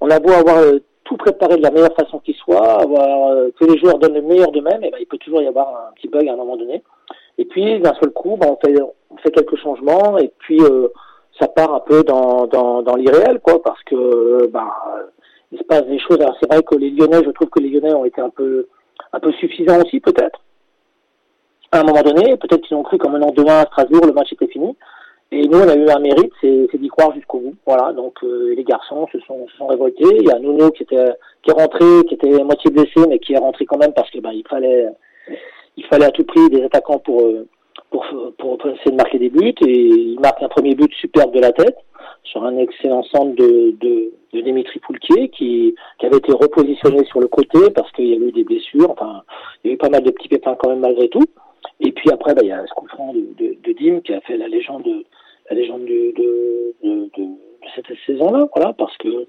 on a beau avoir euh, tout préparé de la meilleure façon qui soit, avoir euh, que les joueurs donnent le meilleur d'eux-mêmes, et ben il peut toujours y avoir un petit bug à un moment donné. Et puis d'un seul coup, ben, on fait on fait quelques changements et puis ça part un peu dans dans, dans l'irréel, quoi, parce que ben il se passe des choses. Alors c'est vrai que les Lyonnais, je trouve que les Lyonnais ont été un peu un peu suffisants aussi, peut-être à un moment donné, peut-être qu'ils ont cru qu'en menant 2-1 à Strasbourg, le match était fini. Et nous, on a eu un mérite, c'est d'y croire jusqu'au bout. Voilà, donc euh, les garçons se sont, révoltés. Il y a Nuno qui était qui est rentré, qui était moitié blessé, mais qui est rentré quand même parce que ben il fallait il fallait à tout prix des attaquants pour pour pour, pour essayer de marquer des buts. Et il marque un premier but superbe de la tête sur un excellent centre de, de, de Dimitri Poulquier qui, qui avait été repositionné sur le côté parce qu'il y avait eu des blessures. Enfin, il y a eu pas mal de petits pépins quand même malgré tout. Et puis après, bah, il y a ce coup franc de, de, Dim qui a fait la légende, la légende de, de, de, de cette saison-là, voilà, parce que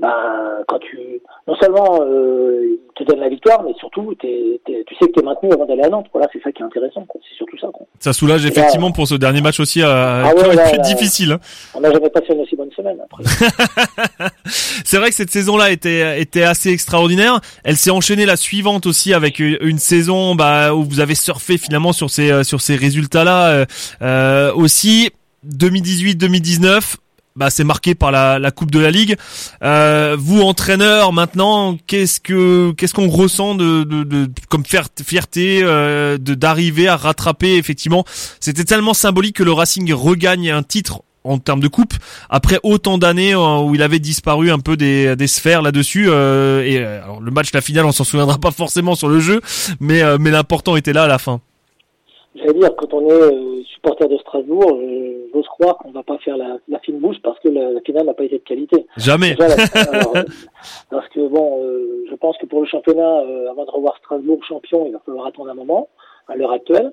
bah, quand tu, non seulement euh, il te donne la victoire, mais surtout t'es, t'es, tu sais que tu es maintenu avant d'aller à Nantes. Voilà, c'est ça qui est intéressant. Quoi. C'est surtout ça. Quoi. Ça soulage effectivement pour ce dernier match aussi, à, ah ouais, difficile. Hein. On n'a jamais passé une aussi bonne semaine. Après. c'est vrai que cette saison-là était était assez extraordinaire. Elle s'est enchaînée la suivante aussi avec une saison bah, où vous avez surfé finalement sur ces sur ces résultats-là euh, euh aussi. 2018-2019, bah, c'est marqué par la, la, Coupe de la Ligue. Euh, vous, entraîneur, maintenant, qu'est-ce que qu'est-ce qu'on ressent de, de, de, comme fierté euh, de d'arriver à rattraper effectivement? C'était tellement symbolique que le Racing regagne un titre en termes de coupe après autant d'années euh, où il avait disparu un peu des, des sphères là-dessus euh, et euh, alors le match la finale on s'en souviendra pas forcément sur le jeu mais mais l'important était là à la fin. J'allais dire quand on est supporter de Strasbourg, j'ose croire qu'on va pas faire la, la fine bouche parce que la, finale n'a pas été de qualité. Jamais. parce que bon, euh, je pense que pour le championnat, euh, avant de revoir Strasbourg champion, il va falloir attendre un moment à l'heure actuelle.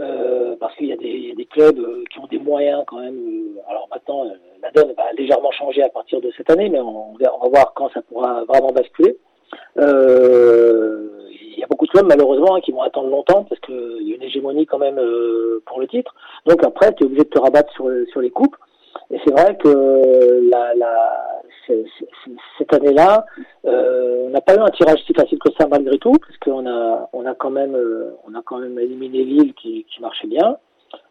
Euh, parce qu'il y a des, des clubs qui ont des moyens quand même. alors maintenant, la donne va légèrement changer à partir de cette année, mais on, on va voir quand ça pourra vraiment basculer. Euh, il y a beaucoup de clubs malheureusement hein, qui vont attendre longtemps parce qu'il y a une hégémonie quand même euh, pour le titre. Donc après, tu es obligé de te rabattre sur, les coupes. Et c'est vrai que cette année-là, euh, on n'a pas eu un tirage si facile que ça malgré tout, parce qu'on a, quand même, éliminé Lille qui, marchait bien.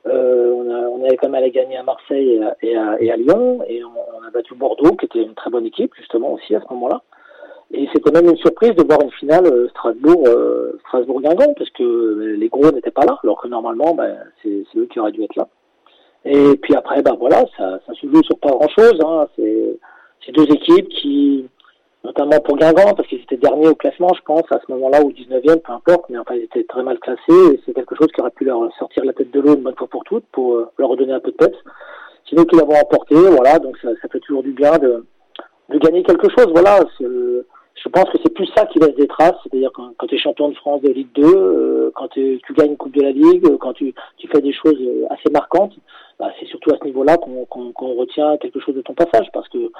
On, a, avait quand même allé gagner à Marseille et à, Lyon, et on, a battu Bordeaux, qui était une très bonne équipe justement aussi à ce moment-là. Et c'était même une surprise de voir une finale euh, Strasbourg euh, Strasbourg Guingamp, parce que les gros n'étaient pas là, alors que normalement, ben, c'est eux qui auraient dû être là. Et puis après, ben voilà, ça, ça se joue sur pas grand-chose. Hein. C'est deux équipes qui, notamment pour Guingamp, parce qu'ils étaient derniers au classement, je pense, à ce moment-là, ou 19e, peu importe, mais enfin, ils étaient très mal classés, et c'est quelque chose qui aurait pu leur sortir la tête de l'eau une bonne fois pour toutes, pour euh, leur redonner un peu de peps. Sinon, qu'ils l'avons emporté, voilà, donc ça, ça, fait toujours du bien de, de gagner quelque chose, voilà. Je pense que c'est plus ça qui laisse des traces, c'est-à-dire quand, tu es champion de France de Ligue 2, euh, quand tu gagnes une Coupe de la Ligue, quand tu, fais des choses euh, assez marquantes, bah, c'est surtout à ce niveau-là qu'on qu'on retient quelque chose de ton passage, parce que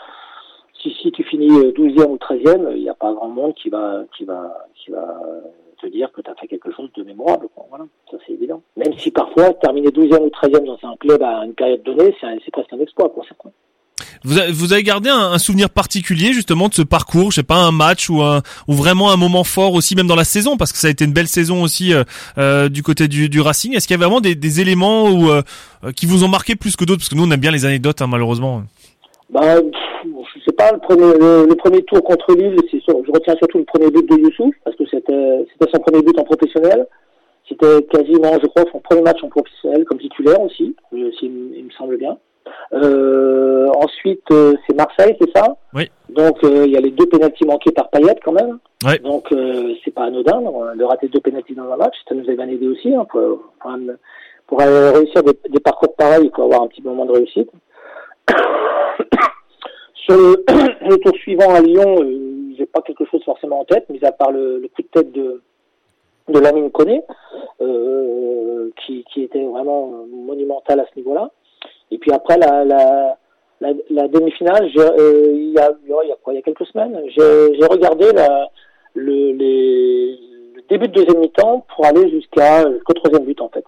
si, si tu finis 12e ou 13e, il n'y a pas grand monde qui va, qui va, qui va te dire que tu as fait quelque chose de mémorable. Voilà, ça c'est évident. Même si parfois terminer 12e ou 13e dans un club à une période donnée, c'est presque un exploit pour certains. Vous avez, vous avez gardé un, un, souvenir particulier justement de ce parcours, je sais pas un match ou un ou vraiment un moment fort aussi même dans la saison parce que ça a été une belle saison aussi euh, euh, du côté du, du Racing. Est-ce qu'il y a vraiment des, des éléments où, euh, qui vous ont marqué plus que d'autres? Parce que nous on aime bien les anecdotes hein, malheureusement. Bah, je sais pas le premier le, premier tour contre Lille, c'est je retiens surtout le premier but de Youssouf parce que c'était c'était son premier but en professionnel. C'était quasiment, je crois, son premier match en professionnel comme titulaire aussi, il, il me semble bien. Euh, ensuite, euh, c'est Marseille, c'est ça Oui. Donc, euh, il y a les deux pénalties manqués par Payet quand même. Ouais. Donc, euh, c'est pas anodin de rater deux pénalties dans un match. Ça nous a bien aidé aussi. Hein, pour, pour, pour réussir des, des, parcours pareils, il faut avoir un petit moment de réussite. Sur le, le, tour suivant à Lyon, euh, j'ai pas quelque chose forcément en tête, mis à part le, le coup de tête de de Lamine Koné, euh, qui, qui était vraiment monumental à ce niveau-là. Et puis après la, la, la, la demi-finale, euh, il, y a, il y a quoi Il y a quelques semaines, j'ai regardé la, le, les, le début de deuxième mi-temps pour aller jusqu'à jusqu'au troisième but en fait.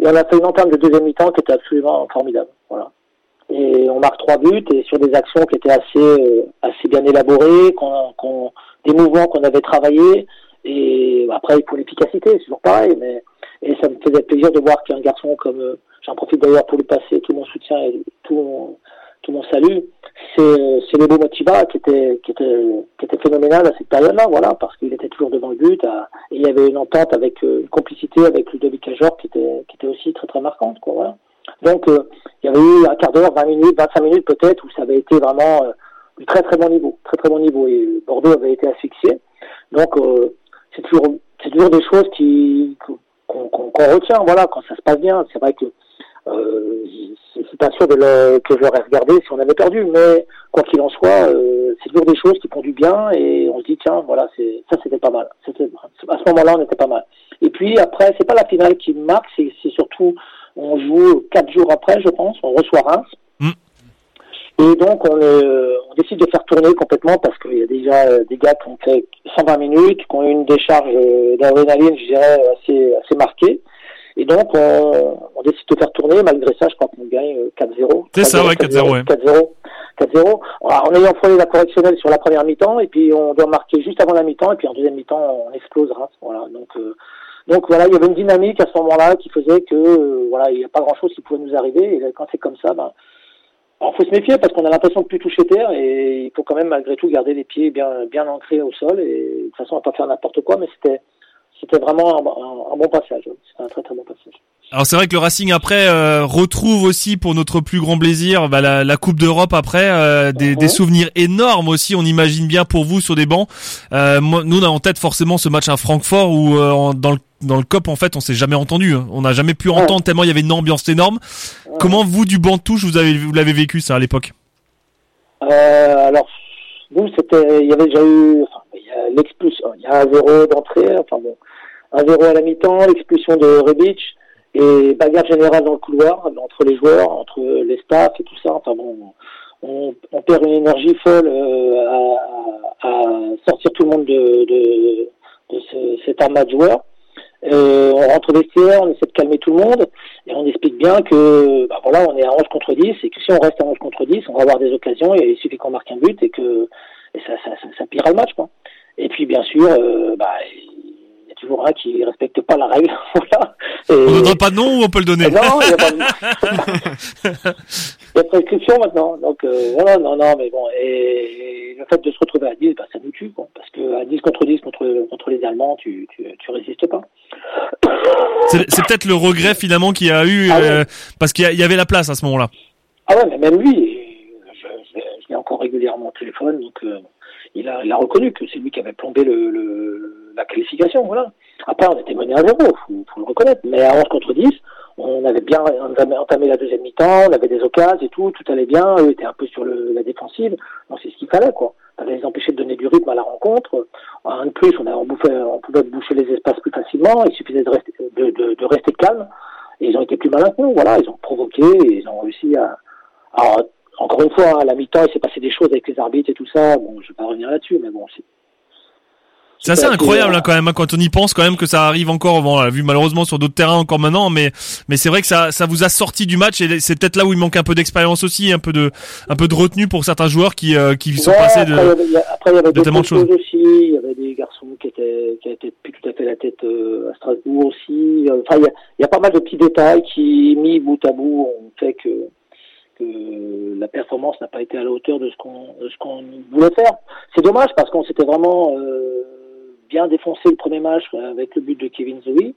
Et on a fait une entame de deuxième mi-temps qui était absolument formidable. Voilà. Et on marque trois buts et sur des actions qui étaient assez euh, assez bien élaborées, qu'on, qu'on, des mouvements qu'on avait travaillés. Et après pour l'efficacité, c'est toujours pareil, mais et ça me faisait plaisir de voir qu'un garçon comme euh, j'en profite d'ailleurs pour lui passer tout mon soutien et tout mon, salut, c'est Lebo Motiva qui était qui était qui était phénoménal à cette période-là, voilà, parce qu'il était toujours devant le but, et il y avait une entente avec euh, une complicité avec Ludovic Cajor qui était qui était aussi très très marquante, quoi. Donc euh, il y avait eu un quart d'heure, 20 minutes, 25 minutes peut-être où ça avait été vraiment euh, du très très bon niveau, très très bon niveau et Bordeaux avait été asphyxié. Donc c'est toujours toujours des choses qui qu'on qu qu retient, voilà, quand ça se passe bien. C'est vrai que euh, c'est pas sûr de le, que j'aurais regardé si on avait perdu, mais quoi qu'il en soit, euh, c'est toujours des choses qui font du bien et on se dit tiens, voilà, c'est ça c'était pas mal. À ce moment-là, on était pas mal. Et puis après, c'est pas la finale qui me marque, c'est surtout on joue quatre jours après, je pense, on reçoit Reims. Mm. Et donc on, euh, on, décide de faire tourner complètement parce qu'il y a déjà euh, des gars qui ont fait 120 minutes, qui ont eu une décharge euh, d'adrénaline, je dirais, assez, assez marquée. Et donc, on, on, décide de faire tourner. Malgré ça, je crois qu'on gagne 4-0. C'est ça, ouais, 4-0. Ouais. 4-0. 4-0. En ayant frôlé la correctionnelle sur la première mi-temps, et puis on doit marquer juste avant la mi-temps, et puis en deuxième mi-temps, on explose Reims. Voilà. Donc, euh, donc voilà, il y avait une dynamique à ce moment-là qui faisait que euh, voilà, il n'y a pas grand-chose qui pouvait nous arriver. Et quand c'est comme ça, ben, alors faut se méfier parce qu'on a l'impression de plus toucher terre, et il faut quand même malgré tout garder les pieds bien bien ancrés au sol. Et de toute façon, on va pas faire n'importe quoi, mais c'était c'était vraiment un, un, un, bon passage. C'était un très très bon passage. Alors c'est vrai que le Racing après euh, retrouve aussi pour notre plus grand plaisir bah, la, la, Coupe d'Europe après euh, des, des, souvenirs énormes aussi. On imagine bien pour vous sur des bancs. Euh, moi, nous on a en tête forcément ce match à Francfort où euh, dans le dans le COP en fait on s'est jamais entendu. Hein. On n'a jamais pu entendre ouais. tellement il y avait une ambiance énorme. Ouais. Comment vous du banc de touche vous avez vous l'avez vécu ça à l'époque? Alors nous c'était il y avait déjà eu enfin, l'expulsion il y a un zéro d'entrée enfin bon un zéro à la mi-temps, l'expulsion de Rebic et bagarre générale dans le couloir entre les joueurs, entre les staffs et tout ça. Enfin bon, on, on perd une énergie folle euh, à, à, sortir tout le monde de, de, de ce, cet amas de joueurs. Euh, on rentre vestiaire, on essaie de calmer tout le monde et on explique bien que bah voilà, on est à 11 contre 10 et que si on reste à 11 contre 10, on va avoir des occasions et il suffit qu'on marque un but et que et ça, ça, ça, ça pillera le match quoi. Et puis bien sûr, euh, bah, toujours un qui respecte pas la règle. voilà. Et... On ne donne pas de nom ou on peut le donner Non, il y a pas de... il y a prescription maintenant. Donc euh, voilà, non, non, mais bon. Et, le fait de se retrouver à 10, bah, ça nous tue, quoi. Parce que à 10 contre 10 contre, contre les Allemands, tu, tu, tu résistes pas. C'est peut-être le regret finalement qu'il y a eu, Ah ouais. euh, parce qu'il y, avait la place à ce moment-là. Ah ouais, mais même lui, je, je, je l'ai encore régulièrement au téléphone, donc euh, il, a, il a reconnu que c'est lui qui avait plombé le, le, la qualification, voilà. Après, on était mené à zéro, faut, faut le reconnaître, mais à 11 contre 10, on avait bien entamé, entamé la deuxième mi-temps, on avait des occasions et tout, tout allait bien, eux étaient un peu sur le, la défensive, donc c'est ce qu'il fallait, quoi. Fallait les empêcher de donner du rythme à la rencontre. Un de plus, on, a, on, bouffait, on pouvait boucher les espaces plus facilement, il suffisait de rester, de, de, de rester calme, et ils ont été plus malins que nous, voilà, ils ont provoqué, et ils ont réussi à, alors, encore une fois, à la mi-temps, il s'est passé des choses avec les arbitres et tout ça. Bon, je vais pas revenir là-dessus, mais bon, c'est. C'est assez incroyable hein, quand même hein, quand on y pense quand même que ça arrive encore. Bon, on l'a vu malheureusement sur d'autres terrains encore maintenant, mais mais c'est vrai que ça ça vous a sorti du match et c'est peut-être là où il manque un peu d'expérience aussi, un peu de un peu de retenue pour certains joueurs qui euh, qui sont Ouais, passés après, de. il y avait, il y a- après, il y avait de tellement de choses aussi. Il y avait des garçons qui étaient, qui étaient plus tout à fait la tête euh, à Strasbourg aussi. Enfin, il y a, il y a pas mal de petits détails qui, mis bout à bout, ont fait que, que la performance n'a pas été à la hauteur de ce qu'on, voulait faire. C'est dommage parce qu'on s'était vraiment euh, bien défoncé le premier match avec le but de Kevin Zoe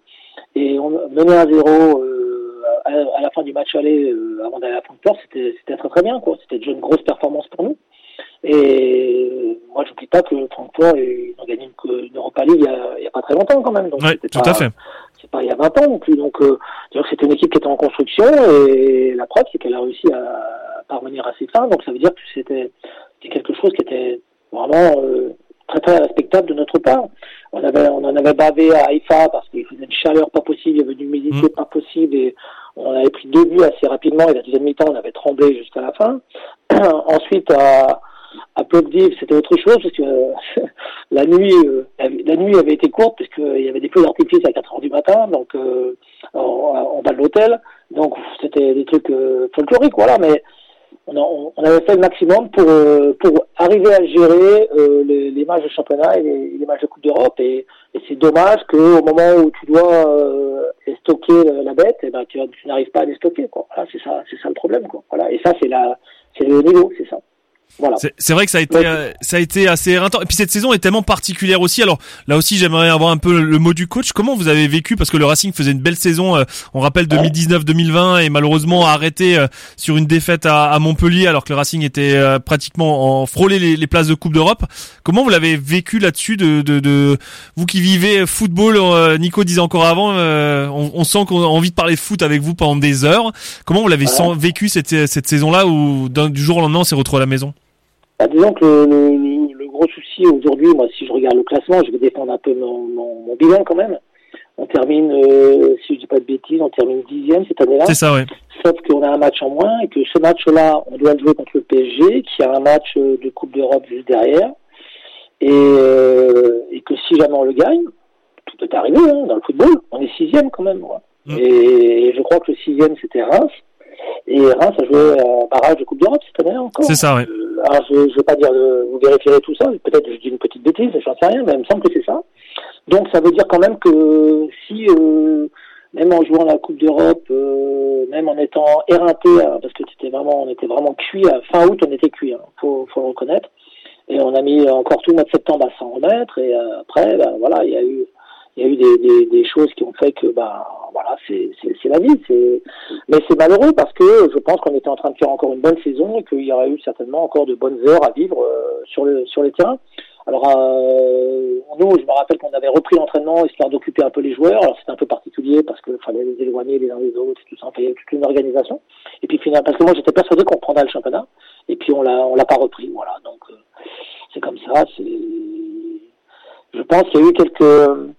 et on menait à zéro euh, à, à la fin du match aller euh, avant d'aller à Francfort, c'était, très très bien quoi. C'était déjà une grosse performance pour nous. Et moi, j'oublie pas que Francfort, ils ont gagné une, une Europa League il y, a, il y a pas très longtemps quand même. Donc Ouais, tout pas, à fait. C'est pas il y a 20 ans non plus. Donc, euh, que c'était une équipe qui était en construction et la preuve, c'est qu'elle a réussi à parvenir à ses fins. Donc, ça veut dire que c'était quelque chose qui était vraiment euh, très très respectable de notre part. On avait on en avait bavé à Haïfa parce qu'il faisait une chaleur pas possible, il y avait une humidité pas possible et on avait pris deux buts assez rapidement et la deuxième mi-temps on avait tremblé jusqu'à la fin. Ensuite à à Plovdiv, c'était autre chose parce que euh, la nuit, euh, la nuit avait été courte parce qu'il y avait des feux d'artifice à 4 heures du matin, donc euh, en, bas de l'hôtel. Donc c'était des trucs euh, folkloriques, voilà. Mais on, a- on avait fait le maximum pour euh, pour arriver à gérer les, les matchs de championnat et les, les matchs de Coupe d'Europe. Et, et c'est dommage qu'au moment où tu dois stocker la, bête, eh ben, tu, n'arrives pas à les stocker. Quoi. Voilà, c'est ça, c'est ça le problème. Quoi. Voilà. Et ça, c'est la, c'est le niveau, c'est ça. Voilà. C'est- vrai que ça a été Ouais. euh, ça a été assez éreintant. Et puis cette saison est tellement particulière aussi. Alors là aussi, j'aimerais avoir un peu le, mot du coach. Comment vous avez vécu? Parce que le Racing faisait une belle saison. euh, on rappelle 2019-2020 et malheureusement a arrêté euh, sur une défaite à, à Montpellier alors que le Racing était pratiquement en frôlé les, les places de Coupe d'Europe. Comment vous l'avez vécu là-dessus de, de, de vous qui vivez football Nico disait encore avant, on, on sent qu'on a envie de parler de foot avec vous pendant des heures. Comment vous l'avez Ouais. vécu cette, cette saison-là où du jour au lendemain on s'est retrouvé à la maison? Bah, disons que le, le, gros souci aujourd'hui, moi, si je regarde le classement, je vais défendre un peu mon, mon, mon bilan quand même. On termine, euh, si je dis pas de bêtises, on termine dixième cette année-là. C'est ça, ouais. Sauf qu'on a un match en moins et que ce match-là, on doit le jouer contre le PSG, qui a un match euh, de Coupe d'Europe juste derrière. Et, euh, et que si jamais on le gagne, tout peut arriver hein, dans le football. On est sixième quand même. quoi. Mm. Et je crois que le sixième, c'était Reims. Et Reims a joué un barrage de Coupe d'Europe cette année-là encore. C'est ça, ouais. Euh, alors, je ne vais pas dire, euh, vous vérifierez tout ça, peut-être je dis une petite bêtise, j'en sais rien, mais il me semble que c'est ça. Donc ça veut dire quand même que si, euh, même en jouant la Coupe d'Europe, euh, même en étant éreinté, hein, parce que c'était vraiment, on était vraiment cuit, à fin août on était cuit, hein, faut, faut le reconnaître. Et on a mis encore tout le mois de septembre à s'en remettre, et euh, après, ben, voilà, il y a eu il y a eu des, des, des choses qui ont fait que bah voilà c'est la vie c'est mais c'est malheureux parce que je pense qu'on était en train de faire encore une bonne saison et qu'il y aurait eu certainement encore de bonnes heures à vivre euh, sur le sur les terrains. Alors euh, nous je me rappelle qu'on avait repris l'entraînement histoire d'occuper un peu les joueurs. Alors c'était un peu particulier parce qu'il fallait les éloigner les uns des autres et tout ça. Enfin, il y avait toute une organisation. Et puis finalement parce que moi j'étais persuadé qu'on prendrait le championnat. Et puis on l'a on l'a pas repris. Voilà. Donc euh, c'est comme ça. C'est je pense qu'il y a eu quelques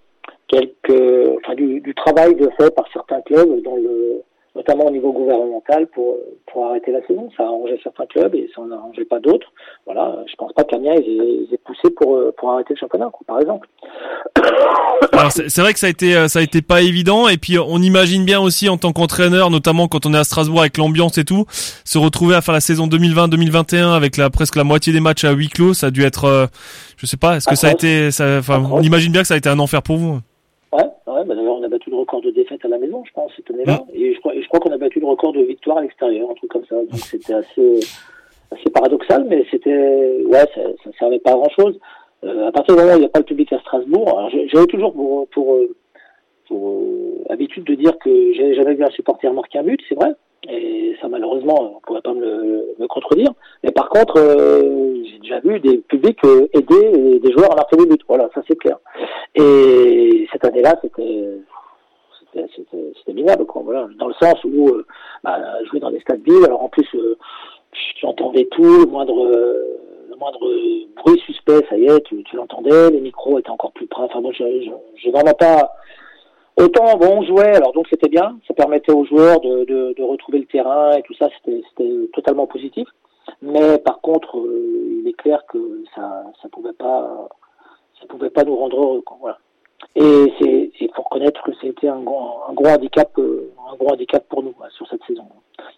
quelques, enfin, du, du travail de fait par certains clubs, dans le, notamment au niveau gouvernemental, pour, pour arrêter la saison. Ça a arrangé certains clubs et ça n'en a arrangé pas d'autres. Voilà, je pense pas ils aient, ils aient poussé pour, euh, pour arrêter le championnat, quoi, par exemple. Alors c'est vrai que ça a été euh, ça a été pas évident et puis on imagine bien aussi en tant qu'entraîneur notamment quand on est à Strasbourg avec l'ambiance et tout se retrouver à faire la saison 2020-2021 avec la presque la moitié des matchs à huis clos ça a dû être euh, je sais pas est-ce que ça a été ça enfin on imagine bien que ça a été un enfer pour vous. Ouais, bah d'ailleurs, on a battu le record de défaite à la maison, je pense, cette année-là. Et je crois, et je crois qu'on a battu le record de victoire à l'extérieur, un truc comme ça. Donc c'était assez, assez paradoxal, mais c'était, ouais, ça, ça servait pas à grand chose. Euh, à partir du moment où il n'y a pas le public à Strasbourg, j'avais toujours pour, pour, euh, pour euh, habitude de dire que j'avais jamais vu un supporter marquer un but, c'est vrai. Et ça, malheureusement, on pourrait pas me, contredire. Mais par contre, euh, j'ai déjà vu des publics euh, aider des joueurs à marquer des buts. Voilà, ça c'est clair. Et cette année-là, c'était c'était- minable, quoi. Voilà, dans le sens où euh, bah, jouer dans des stades vides, alors en plus, euh, tu entendais tout, le moindre, euh, moindre bruit suspect, ça y est, tu, l'entendais, les micros étaient encore plus près. Enfin bon, je, je, je pas. Autant bon, on jouait, alors donc c'était bien, ça permettait aux joueurs de, de, retrouver le terrain et tout ça, c'était totalement positif. Mais par contre, euh, il est clair que ça ça pouvait pas ça pouvait pas nous rendre heureux. Quoi, voilà. Et c'est il faut reconnaître que c'était un gros un gros handicap euh, un gros handicap pour nous sur cette saison.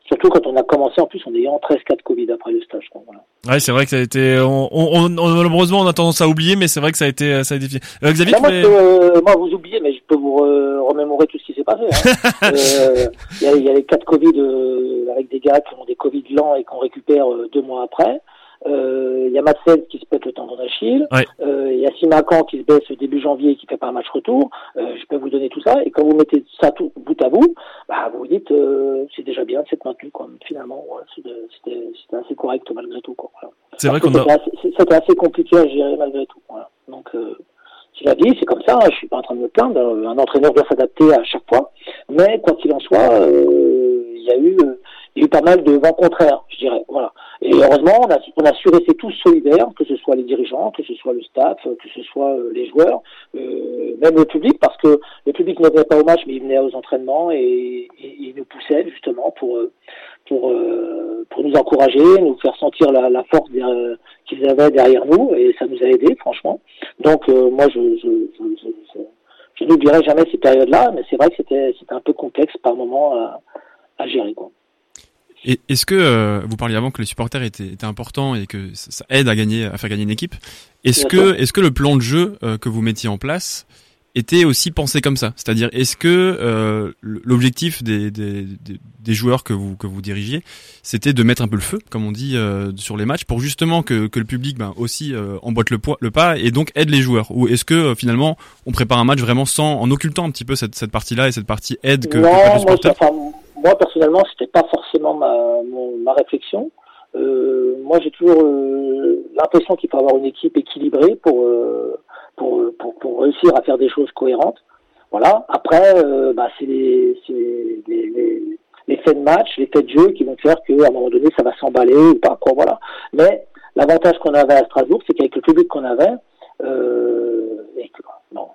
Surtout quand on a commencé en plus en ayant 13 cas de Covid après le stage. Quoi, voilà. Ouais, c'est vrai que ça a été. On, on, on- malheureusement, on a tendance à oublier, mais c'est vrai que ça a été, ça a été. Euh, Xavier, moi, peux, euh, moi, vous oubliez, mais je peux vous re- remémorer tout ce qui s'est passé. hein. Euh, Il y, a, il y a les cas de Covid euh, avec des gars qui ont des Covid lents et qu'on récupère euh, deux mois après. Euh, Il y a Madsen qui se pète le tendon d'Achille. Ouais. Euh, Il y a Simacan qui se baisse début janvier et qui fait pas un match retour. Euh, je peux vous donner tout ça. Et quand vous mettez ça tout bout à bout, bah, vous vous dites euh, c'est déjà bien de s'être maintenu. Quoi. Finalement, ouais, c'était assez correct malgré tout. Quoi. Voilà. c'est vrai qu'on a. c'était assez- compliqué à gérer malgré tout. Voilà. Donc, euh, c'est la vie, c'est comme ça. hein, Je suis pas en train de me plaindre. euh, Un entraîneur doit s'adapter à chaque fois. Mais quoi qu'il en soit, euh, il y a eu, euh, il y a eu pas mal de vents contraires, je dirais. Voilà. Et heureusement, on a, on a su rester tous solidaires, que ce soit les dirigeants, que ce soit le staff, que ce soit euh, les joueurs, euh, même le public, parce que le public ne venait pas au match, mais il venait aux entraînements et, il nous poussait justement pour euh, pour euh, pour nous encourager, nous faire sentir la, la force qu'ils avaient derrière nous, et ça nous a aidés, franchement. Donc euh, moi, je je, je, je, n'oublierai jamais ces périodes-là, mais c'est vrai que c'était c'était un peu complexe par moment à, à gérer. Quoi. Et est-ce que euh, vous parliez avant que les supporters étaient, étaient importants et que ça, ça aide à gagner, à faire gagner une équipe. Est-ce que, est-ce que le plan de jeu euh, que vous mettiez en place était aussi pensé comme ça? C'est-à-dire, est-ce que euh, l'objectif des, des, des, des joueurs que vous que vous dirigiez, c'était de mettre un peu le feu, comme on dit euh, sur les matchs, pour justement que, que le public ben, aussi euh, emboîte le, poids, le pas et donc aide les joueurs? Ou est-ce que euh, finalement on prépare un match vraiment sans en occultant un petit peu cette, cette partie-là et cette partie aide que, que non, moi, enfin, moi personnellement, c'était pas forcément ma, mon- ma réflexion. Euh, moi, j'ai toujours euh, l'impression qu'il faut avoir une équipe équilibrée pour, euh, pour, pour, pour réussir à faire des choses cohérentes. Voilà. Après, euh, bah, c'est les, les, les, les faits de match, les faits de jeu qui vont faire qu'à un moment donné, ça va s'emballer ou pas. Quoi, voilà. Mais l'avantage qu'on avait à Strasbourg, c'est qu'avec le public qu'on avait, euh, et que, bon,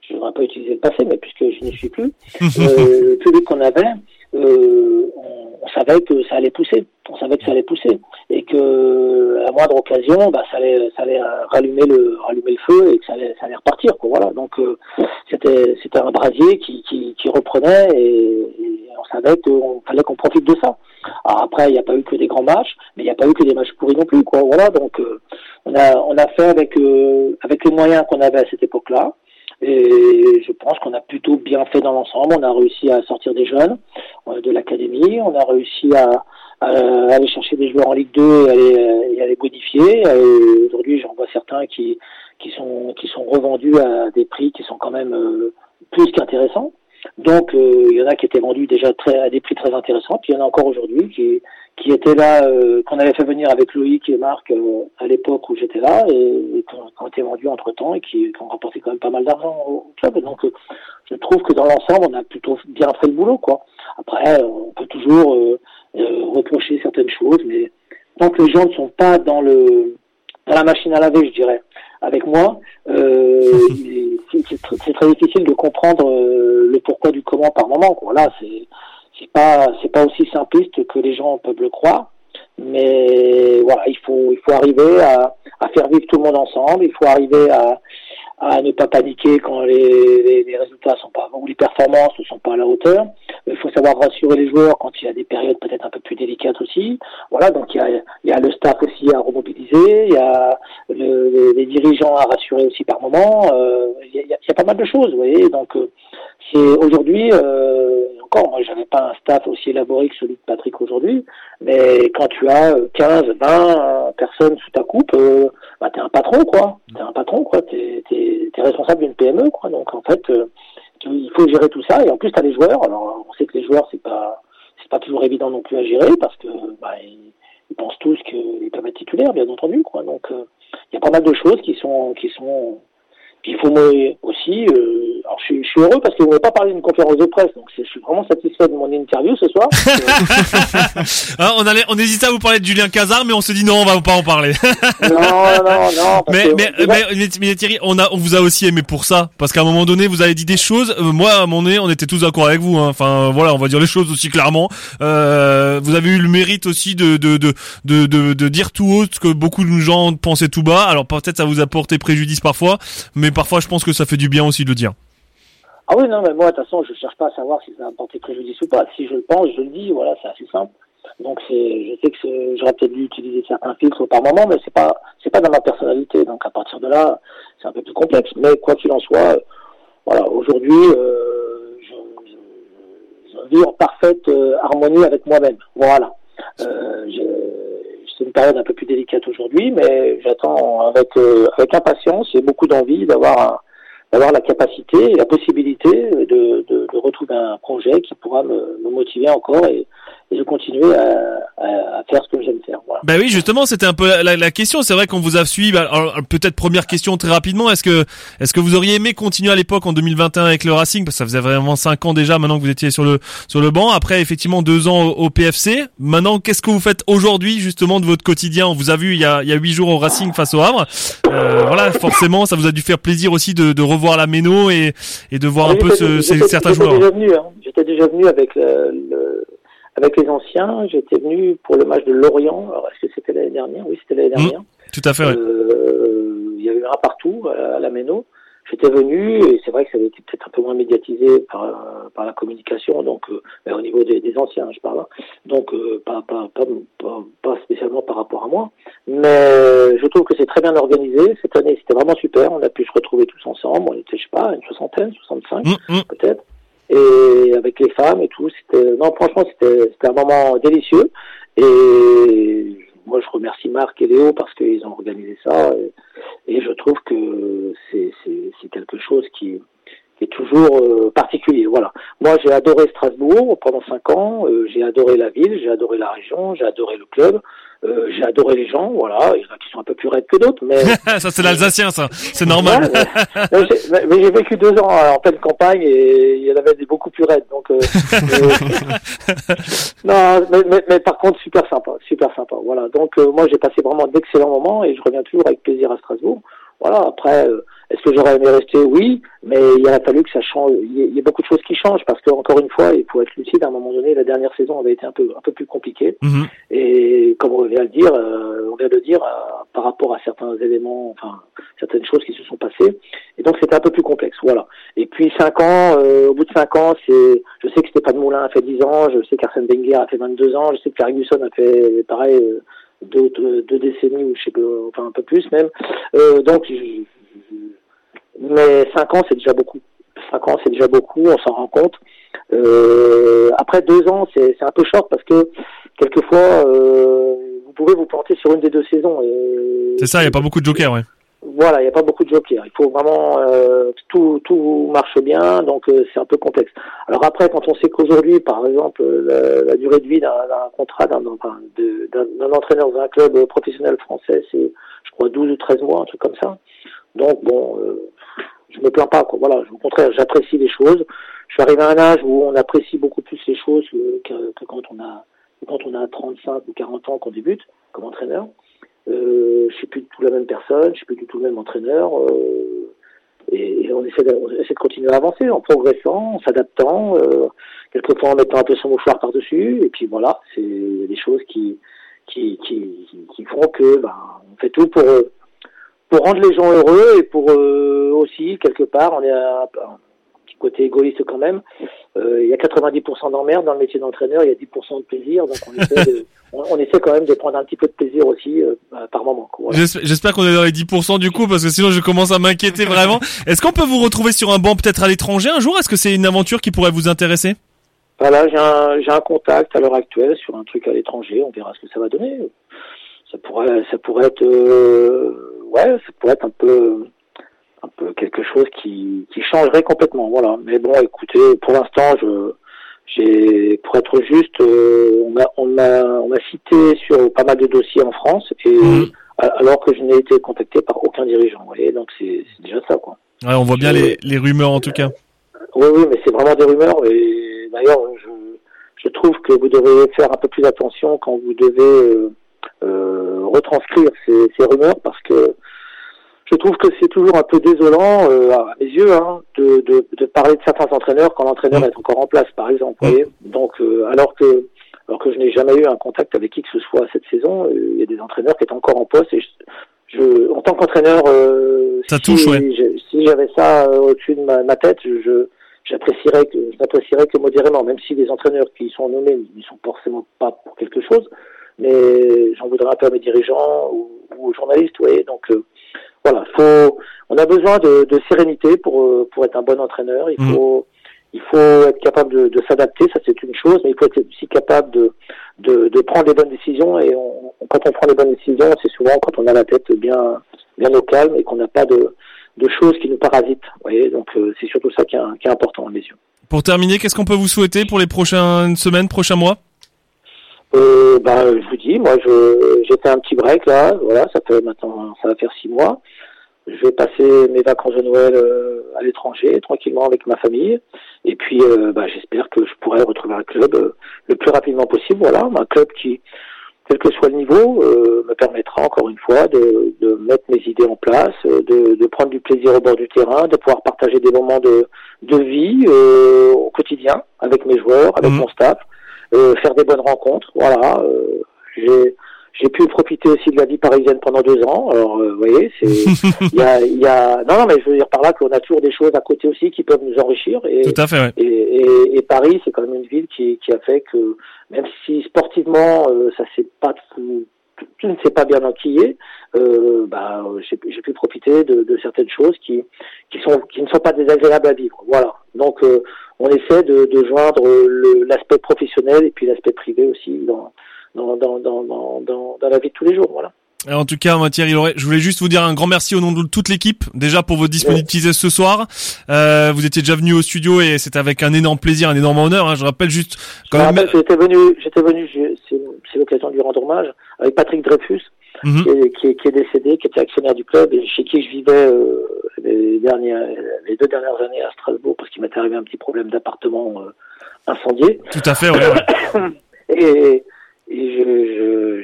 je ne voudrais pas utiliser le passé, mais puisque je n'y suis plus, euh, le public qu'on avait, euh, on, on savait que ça allait pousser. On savait que ça allait pousser et que à moindre occasion, bah, ça allait, ça allait rallumer le, rallumer le feu et que ça allait, ça allait repartir. Quoi. Voilà. Donc euh, c'était, c'était un brasier qui, qui, qui reprenait et, on savait qu'il fallait qu'on profite de ça. Alors après, il n'y a pas eu que des grands matchs, mais il n'y a pas eu que des matchs pourris non plus. Quoi. Voilà. Donc euh, on a, on a fait avec, euh, avec les moyens qu'on avait à cette époque-là. Et je pense qu'on a plutôt bien fait dans l'ensemble. On a réussi à sortir des jeunes euh, de l'académie. On a réussi à, aller chercher des joueurs en Ligue 2 et à les, et. Et Aujourd'hui, j'en vois certains qui, qui, sont, qui sont revendus à des prix qui sont quand même euh, plus qu'intéressants. Donc, euh, il y en a qui étaient vendus déjà à des prix très intéressants. Puis il y en a encore aujourd'hui qui, qui étaient là, euh, qu'on avait fait venir avec Loïc et Marc euh, à l'époque où j'étais là, et, et qui, ont, été vendus entre temps et qui, qui ont rapporté quand même pas mal d'argent au club. Et donc, euh, je trouve que dans l'ensemble, on a plutôt bien fait le boulot, quoi. Après, on peut toujours euh, euh, reprocher certaines choses, mais tant que les gens ne sont pas dans le dans la machine à laver, je dirais, avec moi, euh, c'est c'est tr- c'est très difficile de comprendre euh, le pourquoi du comment par moment. Quoi. Là, c'est c'est pas c'est pas aussi simpliste que les gens peuvent le croire, mais voilà, il faut il faut arriver à, à faire vivre tout le monde ensemble. Il faut arriver à à ne pas paniquer quand les, les, les résultats sont pas ou les performances ne sont pas à la hauteur. Il faut savoir rassurer les joueurs quand il y a des périodes peut-être un peu plus délicates aussi. Voilà, donc il y a, il y a le staff aussi à remobiliser, il y a le, les, dirigeants à rassurer aussi par moment. Euh, il, y a, il y a pas mal de choses, vous voyez. Donc euh, c'est aujourd'hui, euh, encore, moi, j'avais pas un staff aussi élaboré que celui de Patrick aujourd'hui, mais quand tu as euh, 15, 20 personnes sous ta coupe, euh, bah, t'es un patron, quoi. T'es un patron, quoi. T'es, t'es, t'es responsable d'une PME, quoi. Donc, en fait, euh, il faut gérer tout ça. Et en plus, t'as les joueurs. Alors, on sait que les joueurs, c'est pas, c'est pas toujours évident non plus à gérer parce que, bah, ils, ils pensent tous qu'ils peuvent être titulaires, bien entendu, quoi. Donc, euh, il y a pas mal de choses qui sont, qui sont, puis il faut moi aussi. Euh, alors je suis, je suis heureux parce que vous m'avez pas parlé d'une conférence de presse, donc je suis vraiment satisfait de mon interview ce soir. Hein, on allait, on hésitait à vous parler de Julien Cazard, mais on s'est dit non, on va pas en parler. non, non, non. mais, que- mais, déjà, mais, mais- mais Thierry, on a, on vous a aussi aimé pour ça, parce qu'à un moment donné, vous avez dit des choses. euh, moi, à mon nez, on était tous d'accord avec vous. hein. Enfin, voilà, on va dire les choses aussi clairement. Euh, vous avez eu le mérite aussi de de de de de, de dire tout haut ce que beaucoup de gens pensaient tout bas. Alors peut-être ça vous a porté préjudice parfois, mais parfois je pense que ça fait du bien aussi de le dire. Ah oui, non, mais moi, de toute façon, je cherche pas à savoir si ça a apporté préjudice ou pas. Si je le pense, je le dis, voilà, c'est assez simple. Donc c'est, je sais que j'aurais peut-être dû utiliser certains filtres par moment, mais c'est pas, pas dans ma personnalité. Donc à partir de là, c'est un peu plus complexe. Mais quoi qu'il en soit, voilà, aujourd'hui, euh, je, je- vis en parfaite euh, harmonie avec moi-même. Voilà. Euh, c'est une période un peu plus délicate aujourd'hui, mais j'attends avec euh, avec impatience et beaucoup d'envie d'avoir d'avoir la capacité et la possibilité de, de, de retrouver un projet qui pourra me, me motiver encore et, et de continuer à, à, à faire ce que j'aime faire. Voilà. Bah oui, justement, c'était un peu la, la- la question. C'est vrai qu'on vous a suivi. Bah, alors, peut-être première question très rapidement. Est-ce que, est-ce que vous auriez aimé continuer à l'époque en 2021 avec le Racing? Parce que ça faisait vraiment cinq ans déjà maintenant que vous étiez sur le sur le banc. Après, effectivement, deux ans au, au PFC. Maintenant, qu'est-ce que vous faites aujourd'hui justement de votre quotidien? On vous a vu il y a il y a huit jours au Racing face au Havre. Euh, voilà, forcément, ça vous a dû faire plaisir aussi de, de revoir la méno et et de voir un peu ce, ces- certains j'étais joueurs. déjà venu, hein. J'étais déjà venu avec le, le- avec les anciens. J'étais venu pour le match de Lorient. Alors est-ce que c'était l'année dernière? Oui, c'était l'année Mmh. dernière. Tout à fait. Euh, il y avait un partout à, à la Méno. J'étais venu et c'est vrai que ça avait été peut-être un peu moins médiatisé par, euh, par la communication, donc euh, mais au niveau des, des anciens, je parle. hein. Donc euh, pas, pas, pas, pas, spécialement par rapport à moi, mais je trouve que c'est très bien organisé. Cette année, c'était vraiment super. On a pu se retrouver tous ensemble. On était, je sais pas, une soixantaine, 65 Hum, hum. peut-être. Et avec les femmes et tout, c'était non franchement c'était un moment délicieux. Et moi je remercie Marc et Léo parce qu'ils ont organisé ça. Et, et je trouve que c'est quelque chose qui est toujours euh, particulier. Voilà. Moi j'ai adoré Strasbourg pendant cinq ans. Euh, j'ai adoré la ville, j'ai adoré la région, j'ai adoré le club. Euh, j'ai adoré les gens, voilà, il y en a qui sont un peu plus raides que d'autres, mais ça c'est l'Alsacien, ça. C'est normal. Ouais, mais- mais j'ai- mais- mais j'ai vécu deux ans en pleine campagne et il y en avait des beaucoup plus raides. Donc, euh, euh, non, mais, mais, mais par contre, super sympa, super sympa. Voilà. Donc, euh, moi, j'ai passé vraiment d'excellents moments et je reviens toujours avec plaisir à Strasbourg. Voilà. Après, euh, est-ce que j'aurais aimé rester? Oui, mais il aurait fallu que ça change. Il y, a, a beaucoup de choses qui changent parce que encore une fois, il faut être lucide. À un moment donné, la dernière saison avait été un peu un peu plus compliquée. Mhm. Et comme on vient de le dire, euh, on vient de dire euh, par rapport à certains éléments, enfin certaines choses qui se sont passées. Et donc c'était un peu plus complexe, voilà. Et puis cinq ans, euh, au bout de cinq ans, c'est, je sais que Stéphane Moulin a fait 10 ans, je sais qu'Arsène Wenger a fait 22 ans, je sais que Ferguson a fait pareil euh, deux, deux, deux décennies ou je sais pas, enfin un peu plus même. Euh, donc, je- je- mais cinq ans c'est déjà beaucoup. Cinq ans c'est déjà beaucoup, on s'en rend compte. Euh, après deux ans, c'est un peu short parce que quelquefois, euh, vous pouvez vous planter sur une des deux saisons. C'est ça, il y a pas beaucoup de jokers, ouais. Voilà, il n'y a pas beaucoup de jokers. Il faut vraiment euh, tout tout marche bien, donc euh, c'est un peu complexe. Alors après, quand on sait qu'aujourd'hui, par exemple, la, la durée de vie d'un d'un contrat d'un d'un d'un entraîneur dans un club professionnel français, c'est je crois 12 ou 13 mois, un truc comme ça. Donc bon, euh, je me plains pas. Quoi. Voilà, au contraire, j'apprécie les choses. Je suis arrivé à un âge où on apprécie beaucoup plus les choses que, quand on a quand on a 35 ou 40 ans qu'on débute comme entraîneur. Euh, je suis plus du tout la même personne, je suis plus du tout le même entraîneur. euh, et, on, essaie de, on essaie de continuer à avancer en progressant, en s'adaptant, euh, quelquefois en mettant un peu son mouchoir par-dessus. Et puis voilà, c'est des choses qui, qui, qui, qui font que ben, on fait tout pour, euh, pour rendre les gens heureux et pour euh, aussi, quelque part, on est un, un petit côté égoïste quand même, euh, il y a 90% d'emmerde dans le métier d'entraîneur, il y a 10% de plaisir, donc on essaie, de, on, on essaie quand même de prendre un petit peu de plaisir aussi euh, par moment. Voilà. J'espère qu'on est dans les 10% du coup, parce que sinon je commence à m'inquiéter vraiment. Est-ce qu'on peut vous retrouver sur un banc peut-être à l'étranger un jour? Est-ce que c'est une aventure qui pourrait vous intéresser? Voilà, j'ai un, j'ai un contact à l'heure actuelle sur un truc à l'étranger, on verra ce que ça va donner. Ça pourrait, ça pourrait être, euh, ouais, ça pourrait être un peu, un peu quelque chose qui, qui changerait complètement, voilà. Mais bon, écoutez, pour l'instant, je, j'ai, pour être juste, euh, on m'a, on m'a, on m'a cité sur pas mal de dossiers en France et Mhm. a- alors que je n'ai été contacté par aucun dirigeant, vous voyez, donc c'est, c'est déjà ça, quoi. Ouais, on voit bien les, les rumeurs en tout cas. Oui, oui, mais c'est vraiment des rumeurs. Et d'ailleurs, je, je trouve que vous devez faire un peu plus attention quand vous devez euh, retranscrire ces, ces rumeurs parce que je trouve que c'est toujours un peu désolant, euh, à mes yeux, hein, de, de, de parler de certains entraîneurs quand l'entraîneur Mm. est encore en place, par exemple. Mm. Vous voyez Donc, euh, alors que alors que je n'ai jamais eu un contact avec qui que ce soit cette saison, euh, il y a des entraîneurs qui sont encore en poste et je, je en tant qu'entraîneur, euh, si, touche, ouais. je- si j'avais ça euh, au-dessus de ma, ma tête, je, j'apprécierais que je n'apprécierais que modérément, même si les entraîneurs qui sont nommés ne sont forcément pas pour quelque chose, mais j'en voudrais un peu à mes dirigeants ou, ou aux journalistes, vous voyez. Donc euh, voilà, faut, on a besoin de, de sérénité pour euh, pour être un bon entraîneur. Il Mhm. faut il faut être capable de, de s'adapter, ça c'est une chose, mais il faut être aussi capable de, de, de prendre les bonnes décisions. Et on, quand on prend les bonnes décisions, c'est souvent quand on a la tête bien bien au calme et qu'on n'a pas de de choses qui nous parasitent. Vous voyez, donc euh, c'est surtout ça qui est, qui est important à mes yeux. Pour terminer, qu'est-ce qu'on peut vous souhaiter pour les prochaines semaines, prochains mois? Euh, bah, je vous dis, moi, je, j'ai fait un petit break là, voilà, ça fait maintenant, ça va faire six mois. Je vais passer mes vacances de Noël euh, à l'étranger, tranquillement avec ma famille. Et puis, euh, bah, j'espère que je pourrai retrouver un club euh, le plus rapidement possible. Voilà, un club qui, quel que soit le niveau, euh, me permettra encore une fois de, de mettre mes idées en place, de, de prendre du plaisir au bord du terrain, de pouvoir partager des moments de, de vie euh, au quotidien avec mes joueurs, avec Mhm. mon staff, faire des bonnes rencontres. Voilà, euh, j'ai j'ai pu profiter aussi de la vie parisienne pendant deux ans. Alors, euh, vous voyez, c'est il y a, y a non, non, mais je veux dire par là qu'on a toujours des choses à côté aussi qui peuvent nous enrichir. Et, Tout à fait, ouais. et, et, et Paris, c'est quand même une ville qui, qui a fait que, même si sportivement, euh, ça s'est pas tout, tout ne s'est pas bien enquillé, euh, bah, j'ai pu profiter de, de certaines choses qui, qui sont, qui ne sont pas désagréables à vivre. Voilà. Donc, euh, on essaie de, de joindre l'aspect professionnel et puis l'aspect privé aussi dans, dans, dans, dans, dans, dans, la vie de tous les jours. Voilà. En tout cas, moi, Thierry Loret, je voulais juste vous dire un grand merci au nom de toute l'équipe, déjà pour votre disponibilité ce soir. Euh, vous étiez déjà venu au studio et c'était avec un énorme plaisir, un énorme honneur. hein. Je rappelle juste quand Je me même. J'étais venu, j'étais venu, c'est l'occasion de lui rendre hommage avec Patrick Dreyfus. Mhm. qui, est, qui, est, qui est décédé, qui était actionnaire du club et chez qui je vivais euh, les, dernières, les deux dernières années à Strasbourg parce qu'il m'était arrivé un petit problème d'appartement euh, incendié. Tout à fait, ouais, ouais. Et,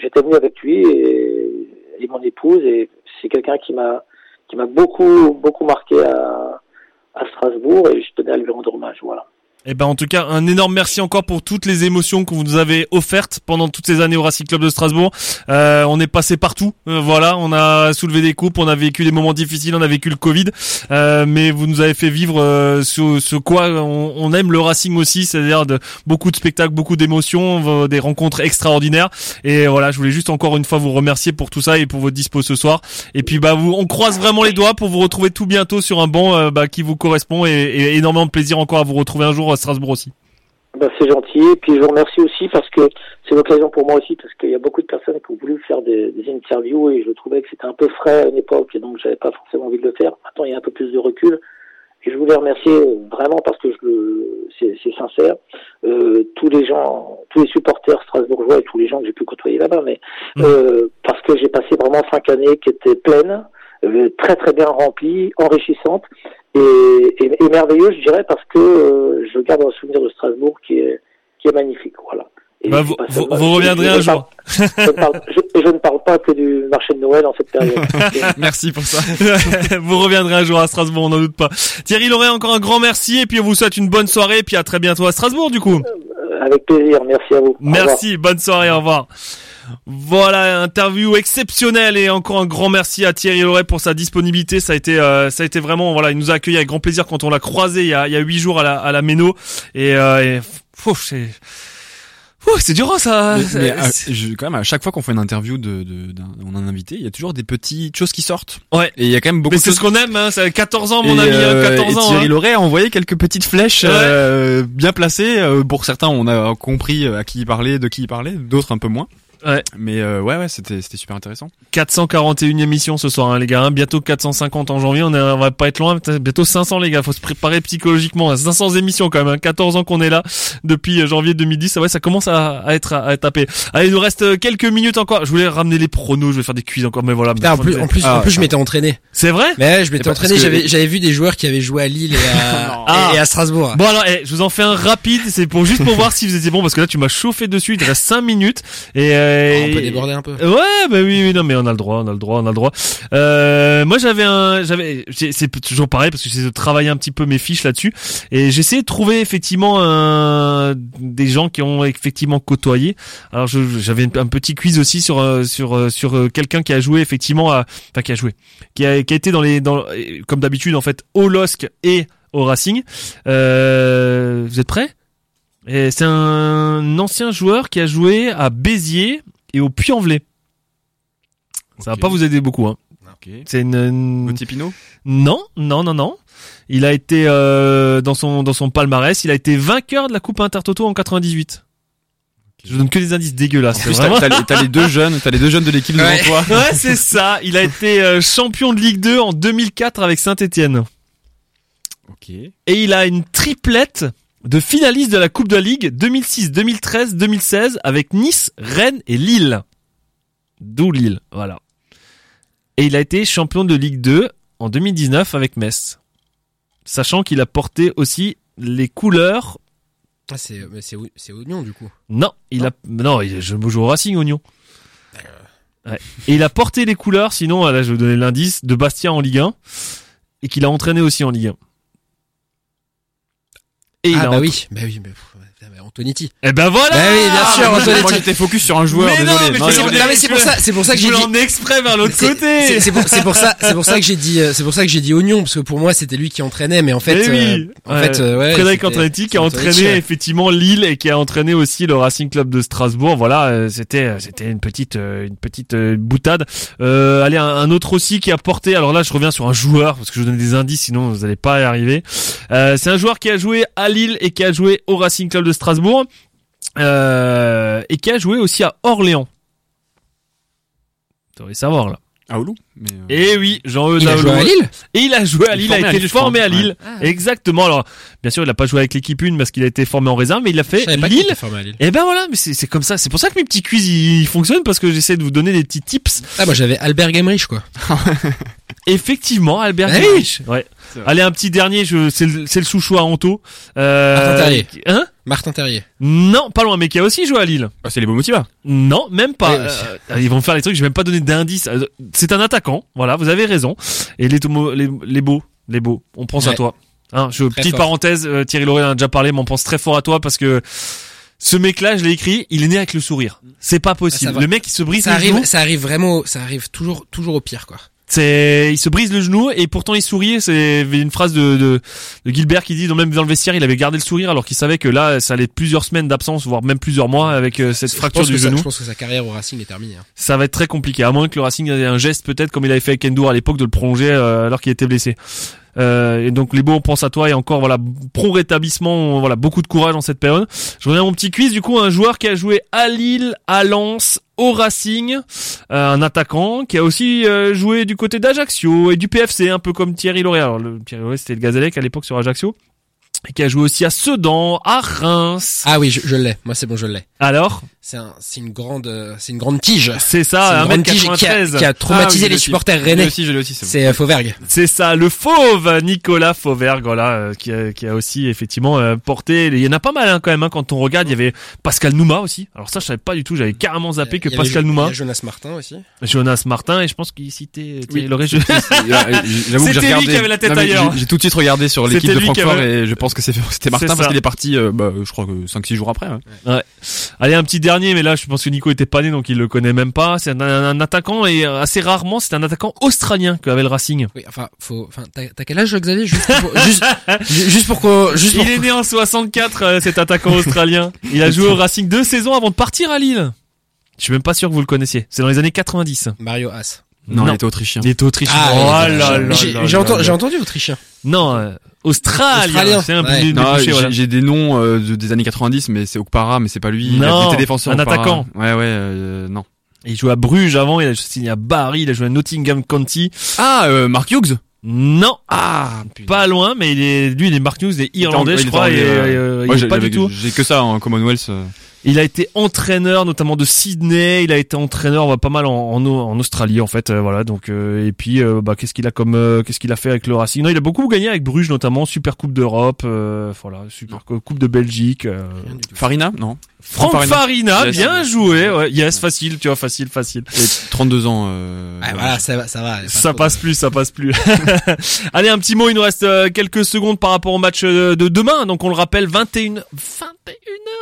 j'étais venu avec lui et, et mon épouse et c'est quelqu'un qui m'a qui m'a beaucoup beaucoup marqué à, à Strasbourg et je tenais à lui rendre hommage. Voilà. Et ben en tout cas un énorme merci encore pour toutes les émotions que vous nous avez offertes pendant toutes ces années au Racing Club de Strasbourg. Euh, on est passé partout, euh, voilà, on a soulevé des coupes, on a vécu des moments difficiles, on a vécu le Covid, euh, mais vous nous avez fait vivre euh, ce, ce quoi on, on aime le Racing aussi, c'est-à-dire de beaucoup de spectacles, beaucoup d'émotions, euh, des rencontres extraordinaires. Et voilà, je voulais juste encore une fois vous remercier pour tout ça et pour votre dispo ce soir. Et puis bah vous, on croise vraiment les doigts pour vous retrouver tout bientôt sur un banc euh, bah, qui vous correspond et énormément de plaisir encore à vous retrouver un jour à Strasbourg aussi. Ben, c'est gentil. Et puis je vous remercie aussi parce que c'est l'occasion pour moi aussi parce qu'il y a beaucoup de personnes qui ont voulu faire des, des interviews et je trouvais que c'était un peu frais à une époque et donc j'avais pas forcément envie de le faire. Maintenant il y a un peu plus de recul et je voulais remercier vraiment parce que je le, c'est, sincère, euh, tous les gens, tous les supporters strasbourgeois et tous les gens que j'ai pu côtoyer là-bas, mais Mm. euh, parce que j'ai passé vraiment cinq années qui étaient pleines, très très bien remplies, enrichissantes et, et, et merveilleux, je dirais, parce que euh, je garde un souvenir de Strasbourg qui est, qui est magnifique. Voilà. Et Bah, vous, vous, vous reviendrez un jour. Je, ne parle, je- je ne parle pas que du marché de Noël en cette période. Merci pour ça. vous reviendrez un jour à Strasbourg, on n'en doute pas. Thierry Loret, encore un grand merci et puis on vous souhaite une bonne soirée et puis à très bientôt à Strasbourg du coup. Euh, Avec plaisir, merci à vous. Merci, bonne soirée, au revoir. Voilà, interview exceptionnelle et encore un grand merci à Thierry Loret pour sa disponibilité. Ça a été, euh, ça a été vraiment, voilà, il nous a accueilli avec grand plaisir quand on l'a croisé il y a, il y a huit jours à la, à la Méno et, euh, et c'est, c'est dur hein, ça. Mais, C'est- mais, euh, c'est- je, quand même, à chaque fois qu'on fait une interview de, de, d'un, on a un invité, il y a toujours des petites choses qui sortent. Ouais. Et il y a quand même beaucoup Mais c'est ce qu'on aime, hein. Ça a 14 ans, mon Et, ami, hein, euh, 14 et ans. Thierry hein. Loret a envoyé quelques petites flèches Ouais. euh, bien placées. Euh, Pour certains, on a compris à qui il parlait, de qui il parlait, d'autres un peu moins. Ouais. Mais euh, ouais, ouais, c'était c'était super intéressant. 441 émissions ce soir, hein, les gars. hein. Bientôt 450 en janvier. On, est, on va pas être loin. Bientôt 500, les gars. Faut se préparer psychologiquement. hein. 500 émissions quand même. Hein. 14 ans qu'on est là depuis euh, janvier 2010. Ah ouais, ça commence à, à être à, tapé. Allez, il nous reste euh, quelques minutes encore. Je voulais ramener les pronos. Je vais faire des quiz encore, mais voilà. Putain, en plus, en plus, Ah, en plus, je m'étais entraîné. C'est vrai? Mais ouais, je m'étais entraîné. que- J'avais, vu des joueurs qui avaient joué à Lille et à. Ah. et, et à Strasbourg. Bon alors, eh, je vous en fais un rapide. C'est pour juste pour voir si vous étiez bon parce que là tu m'as chauffé dessus. Il te reste 5 minutes et euh, on peut déborder un peu. Ouais, bah oui, oui, non, mais on a le droit, on a le droit, on a le droit. Euh, moi, j'avais un, j'avais, c'est toujours pareil parce que j'essaie de travailler un petit peu mes fiches là-dessus et j'essaie de trouver effectivement un, des gens qui ont effectivement côtoyé. Alors, j'avais un petit quiz aussi sur euh, sur euh, sur euh, quelqu'un qui a joué effectivement, à, enfin qui a joué, qui a qui a été dans les, dans, comme d'habitude en fait, au LOSC et au Racing. Euh, vous êtes prêts? C'est un ancien joueur qui a joué à Béziers et au Puy-en-Velay. Ça va pas vous aider beaucoup, hein. Ok. C'est une, une- non, non, non, non. Il a été euh, dans son dans son palmarès, il a été vainqueur de la Coupe Intertoto en 98. Je vous donne que des indices dégueulasses. En plus, t'as, les, deux jeunes, t'as les deux jeunes de l'équipe devant toi. Ouais, c'est ça. Il a été euh, champion de Ligue 2 en 2004 avec Saint-Étienne. Ok. Et il a une triplette de finaliste de la Coupe de la Ligue 2006, 2013, 2016 avec Nice, Rennes et Lille. D'où Lille, voilà. Et il a été champion de Ligue 2 en 2019 avec Metz. Sachant qu'il a porté aussi les couleurs. Ah, c'est, mais c'est, c'est oignon du coup. Non, il a non, il je joue au Racing Oignon. Ouais. Et il a porté les couleurs, sinon là je vais vous donner l'indice de Bastia en Ligue 1 et qu'il a entraîné aussi en Ligue 1. Et il ah a bah entra- oui, bah oui, mais Antonetti. Eh ben voilà Bah oui, bien sûr, moi, Antonetti. moi, j'étais focus sur un joueur, Mais non, désolé. mais Non, mais c'est pour ça, c'est pour ça que j'ai dit. en exprès vers l'autre côté. C'est, pour, ça, c'est pour ça que j'ai dit, c'est pour ça que j'ai dit oignon parce que pour moi c'était lui qui entraînait, mais en fait, Eh oui. euh, en Ouais. fait, euh, ouais, Frédéric Antonetti qui a entraîné ouais. effectivement Lille et qui a entraîné aussi le Racing Club de Strasbourg. Voilà, euh, c'était euh, c'était une petite une petite boutade. Euh, allez, un, un autre aussi qui a porté. Alors là, je reviens sur un joueur parce que je vous donne des indices, sinon vous n'allez pas y arriver. Euh, c'est un joueur qui a joué à Lille et qui a joué au Racing Club de Strasbourg euh, et qui a joué aussi à Orléans. Vous devriez savoir là. À Oulu. Mais, euh, Et oui, Jean-Eudes Il a joué à. Lille. Et il a joué à Il Lille, a formé à été formé à Lille. Ouais. Exactement. Alors, bien sûr, il a pas joué avec l'équipe une parce qu'il a été formé en réserve, mais il a fait savais pas qu'il Lille. était formé à Lille. Et ben voilà, mais c'est comme ça. C'est pour ça que mes petits quiz ils, fonctionnent parce que j'essaie de vous donner des petits tips. Ah, moi j'avais Albert Gemrich quoi. Effectivement, Albert Ah oui. Gemrich. Ouais. Allez, un petit dernier. Je c'est le, c'est le à Anto. Euh, Martin Terrier. Hein Martin Terrier. Non, pas loin, mais qui a aussi joué à Lille. ah, c'est les beaux motivas. Non, même pas. Oui. Euh, ils vont me faire les trucs. Je vais même pas donner d'indices. Euh, C'est un attaquant. Voilà, vous avez raison. Et les tomo- les, les beaux, les beaux. On pense à toi. Hein, je, Très petite fort. parenthèse. euh, Thierry Lauré en a déjà parlé, mais on pense très fort à toi parce que ce mec-là, je l'ai écrit. Il est né avec le sourire. C'est pas possible. Ah, le mec, il se brise Ça le arrive, ça arrive vraiment, ça arrive toujours, toujours au pire quoi. C'est, il se brise le genou et pourtant il sourit. C'est une phrase de, de, de Gilbert qui dit, dans même dans le vestiaire, il avait gardé le sourire alors qu'il savait que là, ça allait être plusieurs semaines d'absence, voire même plusieurs mois avec euh, cette fracture du que ça- genou. je pense que sa carrière au Racing est terminée. hein. ça va être très compliqué, à moins que le Racing ait un geste peut-être comme il avait fait avec Endur à l'époque de le prolonger euh, alors qu'il était blessé. Euh, et donc les beaux, on pense à toi et encore voilà pro rétablissement, voilà beaucoup de courage dans cette période. Je reviens à mon petit quiz du coup un joueur qui a joué à Lille, à Lens, au Racing, euh, un attaquant qui a aussi euh, joué du côté d'Ajaccio et du PFC un peu comme Thierry Lauré. Alors le Thierry Lauré c'était le Gazellec à l'époque sur Ajaccio qui a joué aussi à Sedan, à Reims. Ah oui, je, je l'ai. Moi c'est bon, je l'ai. Alors C'est un, c'est une grande, euh, c'est une grande tige. c'est ça, une grande tige qui a, 1m93. qui a traumatisé Ah oui, les supporters Je l'ai rennais. aussi, je l'ai aussi, c'est bon. C'est euh, Fauvergue. C'est ça, le fauve Nicolas Fauvergue, voilà, euh, qui, a, qui a aussi effectivement euh, porté. Il y en a pas mal hein, quand même hein, quand on regarde. Il y avait Pascal Nouma aussi. Alors ça, je savais pas du tout. J'avais carrément zappé que Pascal Nouma, Il y a Jonas Martin aussi. Jonas Martin et je pense qu'il citait. Oui. J'avoue que j'ai C'était lui regardé. qui avait la tête Non, ailleurs. j'ai- tout de suite regardé sur l'équipe de Francfort avait- et je pense que c'est- c'était Martin parce qu'il est parti, euh, bah, je crois que 5-6 jours après. ouais. Allez, un petit dernier, mais là, je pense que Nico était pas né, donc il le connaît même pas. C'est un, un attaquant et euh, assez rarement, c'est un attaquant australien qu'avait le Racing. Oui, enfin, faut, enfin, t'as quel âge, Xavier? Juste pour, juste, ju- juste pour qu'on, juste pour Il est né en 64, euh, cet attaquant australien. Il a joué au Racing deux saisons avant de partir à Lille. Je suis même pas sûr que vous le connaissiez. C'est dans les années 90. Mario As. Non, Non. il était autrichien. Il était autrichien. Ah, oh il là était- là j'ai- entendu, là. j'ai entendu autrichien. Non, euh, australien. Australien, C'est un peu ouais. j'ai voilà. j'ai des noms euh, de- des années 90, mais c'est Okpara, mais c'est pas lui. il Non, était défenseur un Okpara. attaquant. Ouais, ouais, euh, non. Il jouait à Bruges avant, il a signé à Bari, il a joué à Nottingham County. Ah, euh, Mark Hughes? Non, Ah, pas loin, mais il est, lui, il est Mark News, il est irlandais, Il je crois, et ouais. euh, il Moi, est j'ai- pas du tout. J'ai que ça en Commonwealth. Il a été entraîneur notamment de Sydney, il a été entraîneur bah, pas mal en, en, en Australie en fait, euh, voilà. Donc euh, et puis euh, bah qu'est-ce qu'il a comme euh, qu'est-ce qu'il a fait avec le Racing? Non, il a beaucoup gagné avec Bruges notamment, Super Coupe d'Europe, euh, voilà, Super Coupe de Belgique. euh. Farina, non. Franck Farina. Farina, Yes. bien joué, ouais. Yes, facile, tu vois, facile, facile. Et 32 ans. Euh, Ah, voilà, ça va, ça va. pas Ça trop. passe plus, ça passe plus. Allez, un petit mot, il nous reste quelques secondes par rapport au match de demain. Donc on le rappelle, 21 21h,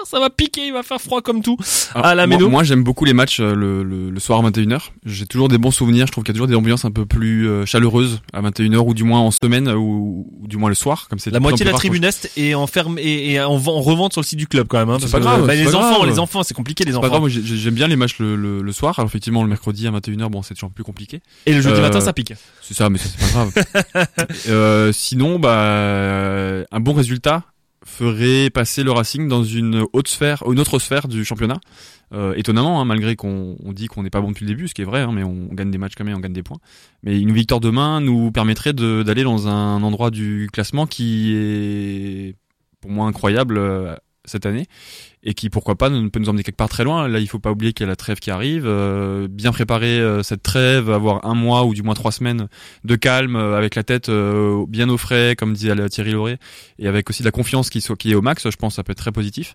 ça va piquer, il va faire froid comme tout. Alors, à la moi, Méno. moi, j'aime beaucoup les matchs euh, le, le, le soir à 21h. J'ai toujours des bons souvenirs. Je trouve qu'il y a toujours des ambiances un peu plus euh, chaleureuses à 21h ou du moins en semaine euh, ou, ou du moins le soir, comme c'est La moitié de la rare, tribune est est en ferme et, et en, en revente sur le site du club quand même. Hein, parce pas que, grave, bah, les pas enfants, grave. les enfants, c'est compliqué les C'est enfants. pas grave, j'aime bien les matchs le, le, le soir. Alors effectivement le mercredi à 21h, bon c'est toujours plus compliqué. Et le jeudi Euh, matin, ça pique. C'est ça, mais ça c'est pas grave. euh, sinon, bah un bon résultat ferait passer le Racing dans une sphère, une autre sphère du championnat. Euh, étonnamment, hein, malgré qu'on on dit qu'on n'est pas bon depuis le début, ce qui est vrai, hein, mais on, gagne des matchs quand même, on gagne des points. Mais une victoire demain nous permettrait d'aller dans un endroit du classement qui est pour moi incroyable euh, cette année et qui pourquoi pas ne peut nous emmener quelque part très loin. Là, il faut pas oublier qu'il y a la trêve qui arrive. euh, bien préparer euh, cette trêve, avoir un mois ou du moins trois semaines de calme, euh, avec la tête euh, bien au frais, comme disait euh, Thierry Lauré, et avec aussi de la confiance qui, soit, qui est au max. Je pense que ça peut être très positif.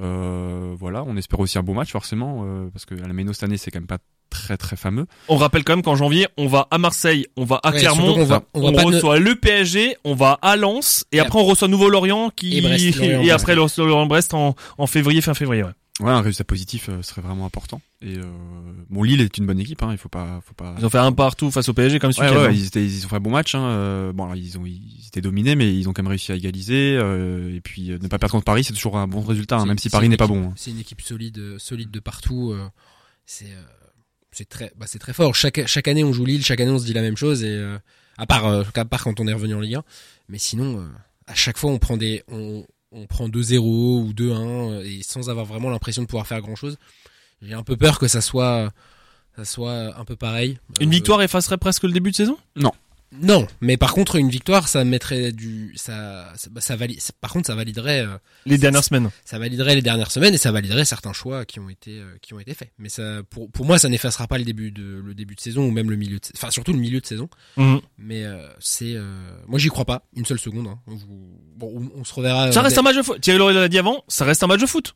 Euh, voilà, on espère aussi un beau match forcément, parce que la Méno cette année c'est quand même pas très très fameux. On rappelle quand même qu'en janvier, on va à Marseille, on va à Ouais, Clermont, va- on on, va ne- reçoit le PSG, on va à Lens et Et après on reçoit Nouveau-Lorient qui Et Brest, Lorient, et Brest. après le Lorient-Brest en, en février, fin février. Ouais. Ouais, un résultat positif euh, serait vraiment important. Et euh, bon, Lille est une bonne équipe, hein, il faut pas, faut pas. Ils ont fait un partout face au PSG comme Ouais, ouais, hein. ils, étaient, ils ont fait un bon match. Hein. euh, Bon, alors, ils ont, ils étaient dominés, mais ils ont quand même réussi à égaliser. euh, et puis euh, ne pas perdre contre Paris, c'est toujours un bon résultat, hein, même si Paris n'est pas bon. hein. C'est une équipe solide, solide de partout. euh, c'est, euh, c'est très, bah, c'est très fort. Chaque, chaque année on joue Lille, chaque année on se dit la même chose et euh, à part, euh, à part quand on est revenu en Ligue 1. Mais sinon, euh, à chaque fois on prend des, on, on prend 2-0 ou 2-1 euh, et sans avoir vraiment l'impression de pouvoir faire grand chose. J'ai un peu peur que ça soit, ça soit un peu pareil. Une Euh, victoire effacerait presque le début de saison? Non, mais par contre une victoire, ça mettrait du, ça, ça, bah, ça valide. Par contre, ça validerait. euh, les dernières semaines. ça validerait les dernières semaines et ça validerait certains choix qui ont été euh, qui ont été faits. Mais ça, pour pour moi, ça n'effacera pas le début de le début de saison ou même le milieu, de, enfin surtout le milieu de saison. Mhm. Mais euh, c'est, euh, moi j'y crois pas une seule seconde. Hein. Vous- bon, on, on se reverra. Ça euh, reste un match de foot. Thierry Lauré l'a dit avant, ça reste un match de foot.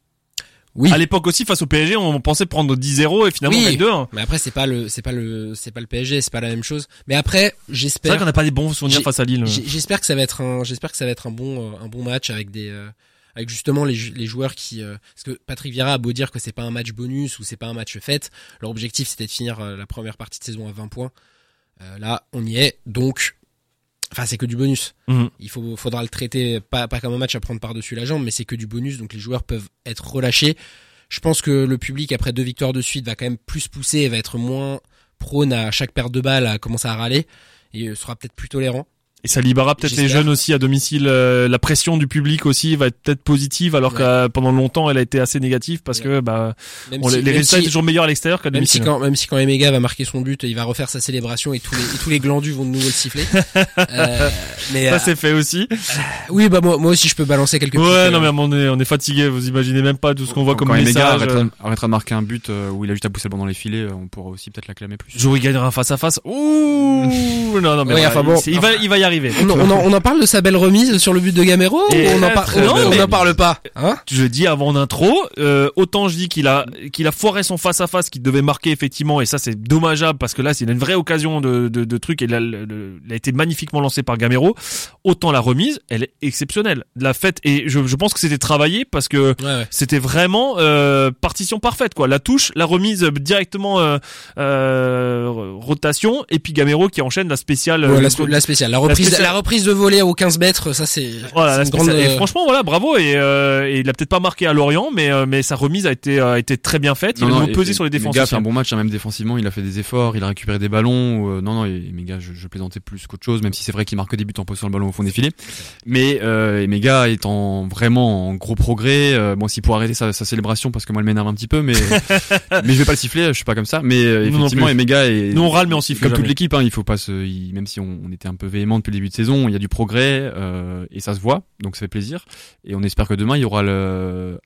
Oui. À l'époque aussi, face au PSG, on pensait prendre 10-0 et finalement Oui. on gagne 2-1. Mais après c'est pas le c'est pas le c'est pas le PSG, c'est pas la même chose. Mais après C'est vrai j'espère qu'on n'a pas des bons souvenirs face à Lille. J'espère que ça va être un, j'espère que ça va être un bon, euh, un bon match avec des, euh, avec justement les, jou- les joueurs qui, euh, parce que Patrick Vieira a beau dire que c'est pas un match bonus ou c'est pas un match fête, leur objectif c'était de finir euh, la première partie de saison à 20 points. Euh, là, on y est, donc, enfin c'est que du bonus. Mhm. Il faut, faudra le traiter pas, pas comme un match à prendre par dessus la jambe, mais c'est que du bonus, donc les joueurs peuvent être relâchés. Je pense que le public après deux victoires de suite va quand même plus pousser et va être moins prône à chaque perte de balle à commencer à râler et euh, sera peut-être plus tolérant. Et ça libérera peut-être les jeunes aussi à domicile. euh, la pression du public aussi va être peut-être positive, alors Ouais. que euh, pendant longtemps elle a été assez négative parce Ouais. que bah Même on- si- les même résultats si- étaient toujours meilleurs à l'extérieur qu'à Même si domicile. quand, même si quand Emega va marquer son but, il va refaire sa célébration et tous les, et tous les glandus vont de nouveau le siffler. Euh, mais Ça euh, c'est fait aussi. oui, bah moi, moi aussi je peux balancer quelques. Ouais, non mais à un moment donné, on est fatigué. Vous imaginez même pas tout ce qu'on voit comme Quand message. arrêtera, arrêtera de marquer un but où il a juste à pousser le ballon dans les filets, on pourra aussi peut-être l'acclamer plus. Jour il gagnera face à face. Ouh non non mais Ouais, voilà, enfin bon. il, il va il va y arriver. On, en- on en, on en parle de sa belle remise sur le but de Gamero ou on en, très par- très on- bien, on mais- en parle pas hein je dis avant l'intro, euh, autant je dis qu'il a qu'il a foiré son face à face qu'il devait marquer effectivement et ça c'est dommageable parce que là c'est une vraie occasion de de, de truc et là, le- le- il a été magnifiquement lancé par Gamero. Autant la remise, elle est exceptionnelle. La fête et je, je pense que c'était travaillé parce que Ouais, ouais. c'était vraiment euh, partition parfaite quoi. La touche, la remise directement euh, euh, rotation et puis Gamero qui enchaîne la spéciale. Ouais, euh, la spéciale, la reprise, la, reprise de volée aux 15 mètres, ça c'est Voilà, grande. Et euh, franchement, voilà, bravo. Et, euh, et il a peut-être pas marqué à Lorient, mais euh, mais sa remise a été a été très bien faite. Il a vraiment et- pesé et sur les défenses. Mega a fait un bon match, hein, même défensivement, il a fait des efforts, il a récupéré des ballons. euh, non, non, et Mega, je, je plaisantais plus qu'autre chose, même si c'est vrai qu'il marque des buts en posant le ballon au fond des filets. Mais euh, et Mega est en vraiment en gros progrès. Euh, bon, s'il pour arrêter sa, sa célébration, parce que moi, elle m'énerve un petit peu, mais mais je vais pas le siffler, je suis pas comme ça. Mais euh, non effectivement, Mega est Nous on râle, mais on siffle comme toute l'équipe, hein, il faut pas se, il- même si on, on était un peu véhément depuis le début de saison, il y a du progrès euh, et ça se voit, donc ça fait plaisir. Et on espère que demain il y aura le,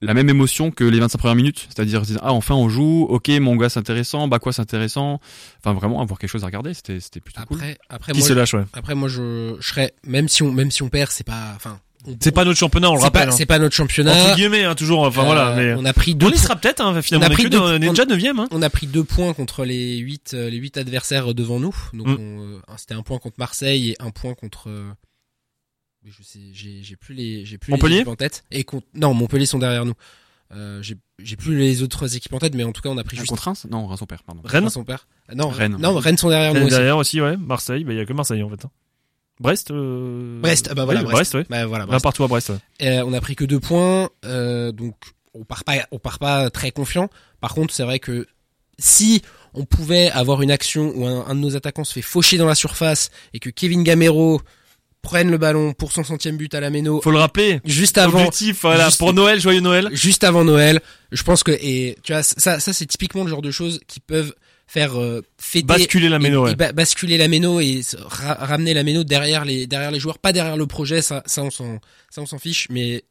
la même émotion que les 25 premières minutes, c'est-à-dire ah enfin on joue, ok mon gars c'est intéressant, bah quoi c'est intéressant, enfin vraiment avoir quelque chose à regarder, c'était c'était plutôt cool. Après, après Qui moi, se lâche, ouais. après moi je, je serais même si on même si on perd, c'est pas, enfin, C'est pas notre championnat, on le c'est rappelle. pas, hein. c'est pas notre championnat. Entre guillemets, hein, toujours. Enfin Euh, voilà, mais on a pris deux on y points- sera peut-être. Hein, finalement, on a on est, pris deux- on est on- déjà neuvième. Hein. On a pris deux points contre les huit, euh, les huit adversaires devant nous. Donc, Mm. euh, c'était un point contre Marseille et un point contre. euh, je sais, j'ai, plus les, j'ai plus Montpellier les en tête. Et contre, non, Montpellier sont derrière nous. Euh, j'ai, plus les autres équipes en tête, mais en tout cas, on a pris Ah, juste contre Reims? Non, Reims on perd, pardon. Rennes. son père. Non, Rennes. Non, Rennes sont derrière nous Et aussi. derrière aussi, ouais. Marseille, bah il y a que Marseille en fait. Brest. Euh... Brest, ah bah voilà, ouais, Brest. Brest, ouais. Bah, voilà, Là, Brest. partout à Brest. ouais. Euh, on a pris que deux points, euh, donc on part pas, on part pas très confiant. Par contre, c'est vrai que si on pouvait avoir une action où un, un de nos attaquants se fait faucher dans la surface et que Kevin Gamero prenne le ballon pour son centième but à la Méno Faut le rappeler. juste avant, Objectif, voilà, juste- pour Noël, joyeux Noël. juste avant Noël, je pense que et tu vois ça, ça c'est typiquement le genre de choses qui peuvent faire euh, fêter Basculer la et- méno, et ouais. ba- basculer la méno et ra- ramener la méno derrière les derrière les joueurs, pas derrière le projet, ça ça on s'en ça on s'en fiche, mais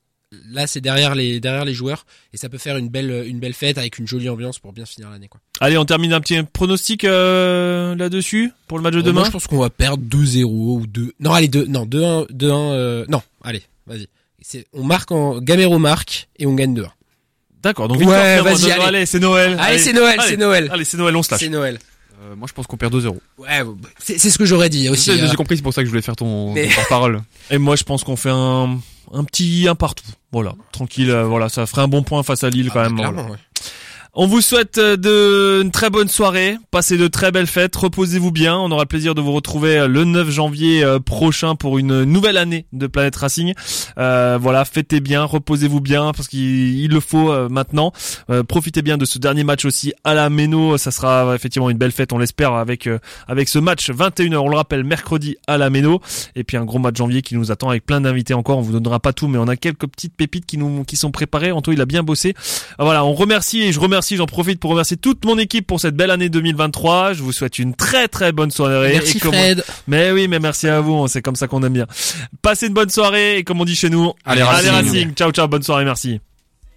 là c'est derrière les derrière les joueurs et ça peut faire une belle une belle fête avec une jolie ambiance pour bien finir l'année quoi. Allez, on termine un petit pronostic euh, là-dessus pour le match de Euh, demain. moi, je pense qu'on va perdre 2-0 ou 2 Non, allez 2 non 2-1 2-1 euh, non, allez, vas-y. On marque en Gamero marque et on gagne 2-1. D'accord, donc Ouais, victoire, finalement, vas-y, allez. c'est Noël. Allez, c'est Noël, c'est Noël. Allez, c'est Noël, on se lâche. C'est Noël. Euh, moi je pense qu'on perd 2-0. Ouais, c'est c'est ce que j'aurais dit aussi. J'ai euh. j'ai compris, c'est pour ça que je voulais faire ton, Mais- ton parole. Et moi, je pense qu'on fait un, un petit un partout. Voilà, tranquille. euh, voilà, ça ferait un bon point face à Lille quand Ah, même. clairement, ouais. On vous souhaite euh, de une très bonne soirée, passez de très belles fêtes, reposez-vous bien. On aura le plaisir de vous retrouver euh, le 9 janvier euh, prochain pour une nouvelle année de Planète Racing. Euh, voilà, fêtez bien, reposez-vous bien parce qu'il il le faut maintenant. Euh, profitez bien de ce dernier match aussi à la Méno. Ça sera effectivement une belle fête, on l'espère, avec euh, avec ce match 21h. On le rappelle mercredi à la Méno et puis un gros match janvier qui nous attend avec plein d'invités encore. On vous donnera pas tout, mais on a quelques petites pépites qui nous qui sont préparées. Anto, il a bien bossé. Euh, Voilà, on remercie et je remercie, j'en profite pour remercier toute mon équipe pour cette belle année 2023. Je vous souhaite une très très bonne soirée. Merci et comme- Fred. Mais oui, mais merci à vous, c'est comme ça qu'on aime bien. Passez une bonne soirée et comme on dit chez nous, Allez, Racing. Racing. Ciao ciao, bonne soirée, merci.